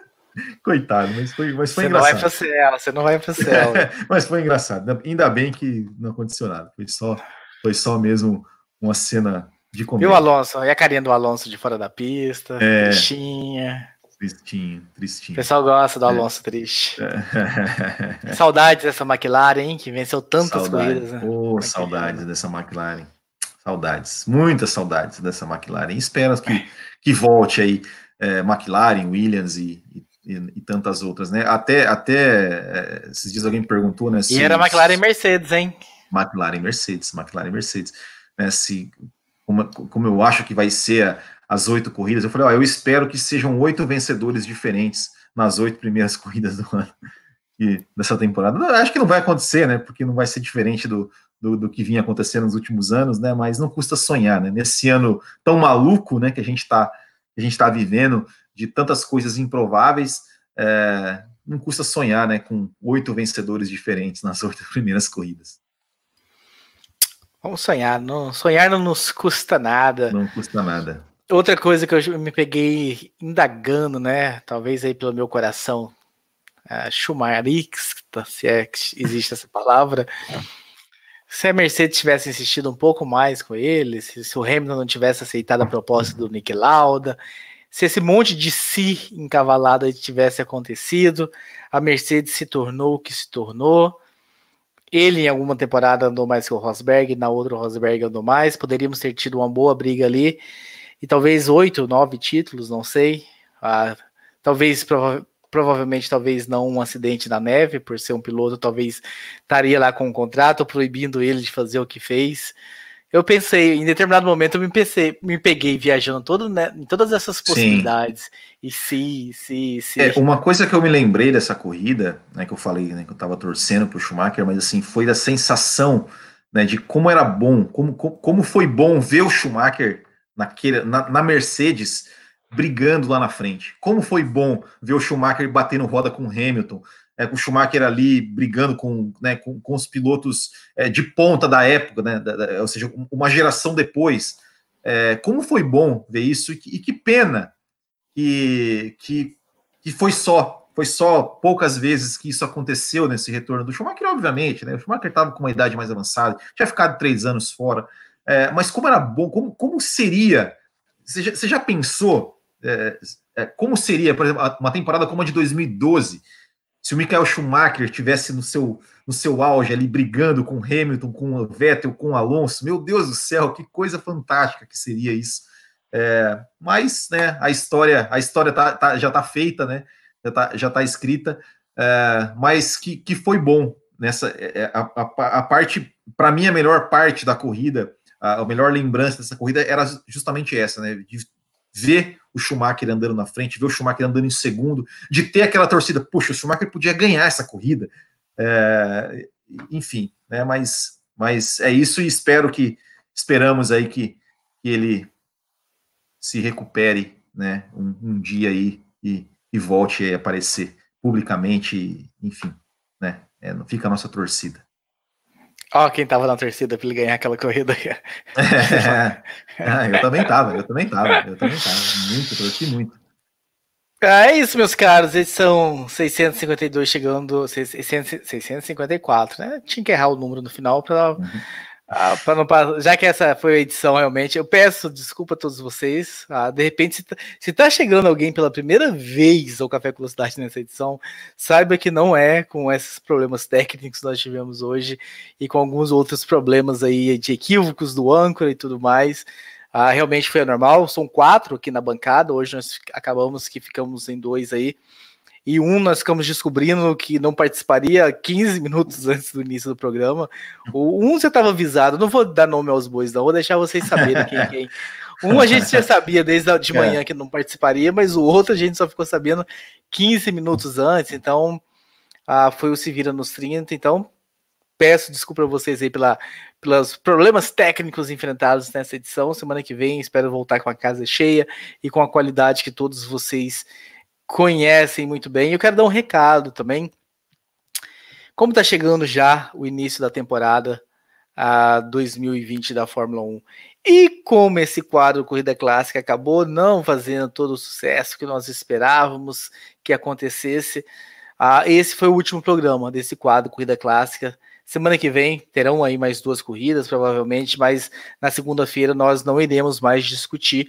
[SPEAKER 3] Coitado, mas foi, mas foi
[SPEAKER 2] você
[SPEAKER 3] engraçado.
[SPEAKER 2] Não vai pra cela, você não vai pra cela.
[SPEAKER 3] mas foi engraçado. Ainda bem que não aconteceu nada. Foi só, foi só mesmo uma cena de comédia.
[SPEAKER 2] E o Alonso? E a carinha do Alonso de fora da pista?
[SPEAKER 3] É.
[SPEAKER 2] Tristinha.
[SPEAKER 3] Tristinho, tristinho.
[SPEAKER 2] O pessoal gosta do Alonso é. triste. É. Saudades dessa McLaren, hein, que venceu tantas
[SPEAKER 3] Saudade.
[SPEAKER 2] corridas. Né?
[SPEAKER 3] Oh, saudades dessa McLaren. Saudades, muitas saudades dessa McLaren. Espero que, que volte aí é, McLaren, Williams e, e, e, tantas outras, né? Até, até é, esses dias alguém perguntou, né?
[SPEAKER 2] Se, e era McLaren e Mercedes, hein?
[SPEAKER 3] McLaren Mercedes, McLaren Mercedes. Né, se, como, como eu acho que vai ser as oito corridas. Eu falei, ó, eu espero que sejam oito vencedores diferentes nas oito primeiras corridas do ano e dessa temporada. Não, acho que não vai acontecer, né? Porque não vai ser diferente do, do, do, que vinha acontecendo nos últimos anos, né? Mas não custa sonhar, né? Nesse ano tão maluco, né? Que a gente está a gente está vivendo de tantas coisas improváveis, é, não custa sonhar, né? Com oito vencedores diferentes nas oito primeiras corridas.
[SPEAKER 2] Vamos sonhar, não, sonhar não nos custa nada.
[SPEAKER 3] Não custa nada.
[SPEAKER 2] Outra coisa que eu me peguei indagando, né? Talvez aí pelo meu coração, a Schumarix, se é que existe essa palavra. Se a Mercedes tivesse insistido um pouco mais com ele, se, se, o Hamilton não tivesse aceitado a proposta do Nick Lauda, se esse monte de si encavalado tivesse acontecido, a Mercedes se tornou o que se tornou. Ele em alguma temporada andou mais que o Rosberg, na outra o Rosberg andou mais. Poderíamos ter tido uma boa briga ali e talvez oito, nove títulos, não sei. Ah, talvez, prova provavelmente, talvez não um acidente na neve, por ser um piloto, talvez estaria lá com um contrato proibindo ele de fazer o que fez. Eu pensei, em determinado momento, eu me, pensei, me peguei viajando todo, né, em todas essas possibilidades. Sim. E se, se, se.
[SPEAKER 3] É, uma coisa que eu me lembrei dessa corrida, né, que eu falei, né, que eu estava torcendo para o Schumacher, mas assim, foi da sensação né, de como era bom, como, como foi bom ver o Schumacher naquele, na, na, Mercedes brigando lá na frente. Como foi bom ver o Schumacher batendo roda com o Hamilton, é, com o Schumacher ali brigando com, né, com, com os pilotos é, de ponta da época, né, da, da, ou seja, uma geração depois. É, como foi bom ver isso e que, e que pena que, que, que foi só foi só poucas vezes que isso aconteceu nesse retorno do Schumacher, obviamente, né? O Schumacher estava com uma idade mais avançada, tinha ficado três anos fora, é, mas como era bom, como, como seria? Você já, você já pensou é, é, como seria, por exemplo, uma temporada como a de 2012, se o Michael Schumacher tivesse no seu, no seu auge ali brigando com Hamilton, com Vettel, com Alonso? Meu Deus do céu, que coisa fantástica que seria isso. É, mas, né, a história, a história tá, tá, já está feita, né? Já está já tá escrita, é, mas que, que foi bom nessa é, é, a, a, a parte, para mim, a melhor parte da corrida a, a melhor lembrança dessa corrida era justamente essa, né? De ver o Schumacher andando na frente, ver o Schumacher andando em segundo, de ter aquela torcida, puxa, o Schumacher podia ganhar essa corrida. É, enfim, né? Mas, mas é isso e espero que esperamos aí que, que ele se recupere, né? Um, um dia aí e, e volte a aparecer publicamente, enfim, né? É, fica a nossa torcida.
[SPEAKER 2] Ó, quem tava na torcida pra ele ganhar aquela corrida aí.
[SPEAKER 3] É, ah, eu também tava, eu também tava, eu também tava. Muito, torci muito.
[SPEAKER 2] Ah, é isso, meus caros. Edição 652 chegando. 654, né? Tinha que errar o número no final para uhum. Ah, não, já que essa foi a edição, realmente, eu peço desculpa a todos vocês. Ah, de repente, se tá, se tá chegando alguém pela primeira vez ao Café Velocidade nessa edição, saiba que não é com esses problemas técnicos que nós tivemos hoje e com alguns outros problemas aí de equívocos do âncora e tudo mais. Ah, realmente foi normal. São quatro aqui na bancada. Hoje nós acabamos que ficamos em dois aí e um nós ficamos descobrindo que não participaria 15 minutos antes do início do programa. O um você estava avisado, não vou dar nome aos bois, não, vou deixar vocês saberem quem, quem. Um a gente já sabia desde de manhã é. que não participaria, mas o outro a gente só ficou sabendo 15 minutos antes, então ah, foi o Se Vira nos 30, então peço desculpa a vocês aí pela, pelos problemas técnicos enfrentados nessa edição. Semana que vem espero voltar com a casa cheia e com a qualidade que todos vocês conhecem muito bem. Eu quero dar um recado também. Como está chegando já o início da temporada a 2020 da Fórmula 1 e como esse quadro Corrida Clássica acabou não fazendo todo o sucesso que nós esperávamos que acontecesse, ah, esse foi o último programa desse quadro Corrida Clássica. Semana que vem terão aí mais duas corridas, provavelmente, mas na segunda-feira nós não iremos mais discutir.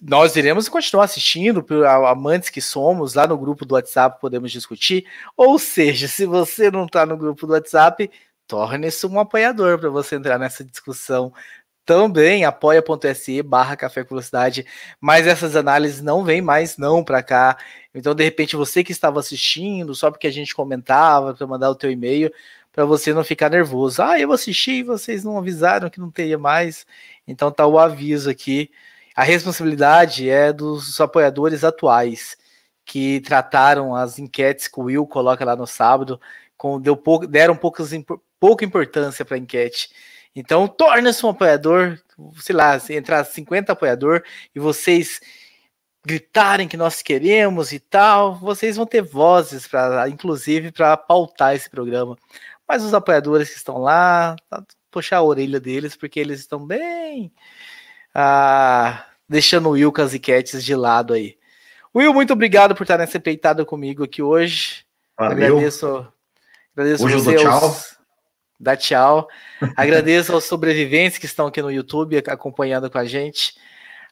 [SPEAKER 2] Nós iremos continuar assistindo, amantes que somos, lá no grupo do WhatsApp podemos discutir. Ou seja, se você não está no grupo do WhatsApp, torne-se um apoiador para você entrar nessa discussão também apoia.se barra café velocidade, mas essas análises não vêm mais não para cá. Então, de repente, você que estava assistindo, só porque a gente comentava, para mandar o teu e-mail, para você não ficar nervoso. Ah, eu assisti e vocês não avisaram que não teria mais. Então tá o aviso aqui. A responsabilidade é dos apoiadores atuais que trataram as enquetes que o Will coloca lá no sábado, com, deu pouco, deram poucas, pouca importância para a enquete. Então, torne-se um apoiador, sei lá, se entrar 50 apoiador e vocês gritarem que nós queremos e tal, vocês vão ter vozes para, inclusive, para pautar esse programa. Mas os apoiadores que estão lá, tá, puxar a orelha deles, porque eles estão bem ah, deixando o Will com as enquetes de lado aí. Will, muito obrigado por estar nessa peitada comigo aqui hoje.
[SPEAKER 3] Valeu.
[SPEAKER 2] Agradeço, agradeço hoje você. Eu dou tchau. Dá tchau. agradeço aos sobreviventes que estão aqui no YouTube acompanhando com a gente.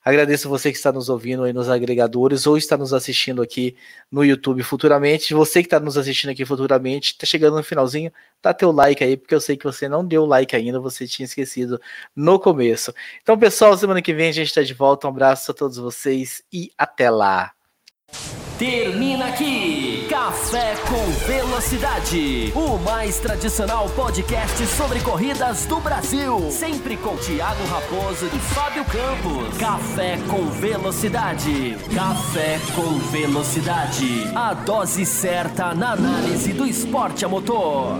[SPEAKER 2] Agradeço você que está nos ouvindo aí nos agregadores ou está nos assistindo aqui no YouTube futuramente. Você que está nos assistindo aqui futuramente, está chegando no finalzinho, dá teu like aí, porque eu sei que você não deu like ainda, você tinha esquecido no começo. Então, pessoal, semana que vem a gente está de volta. Um abraço a todos vocês e até lá.
[SPEAKER 1] Termina aqui Café com Velocidade, o mais tradicional podcast sobre corridas do Brasil. Sempre com Thiago Raposo e Fábio Campos. Café com Velocidade. Café com Velocidade. A dose certa na análise do esporte a motor.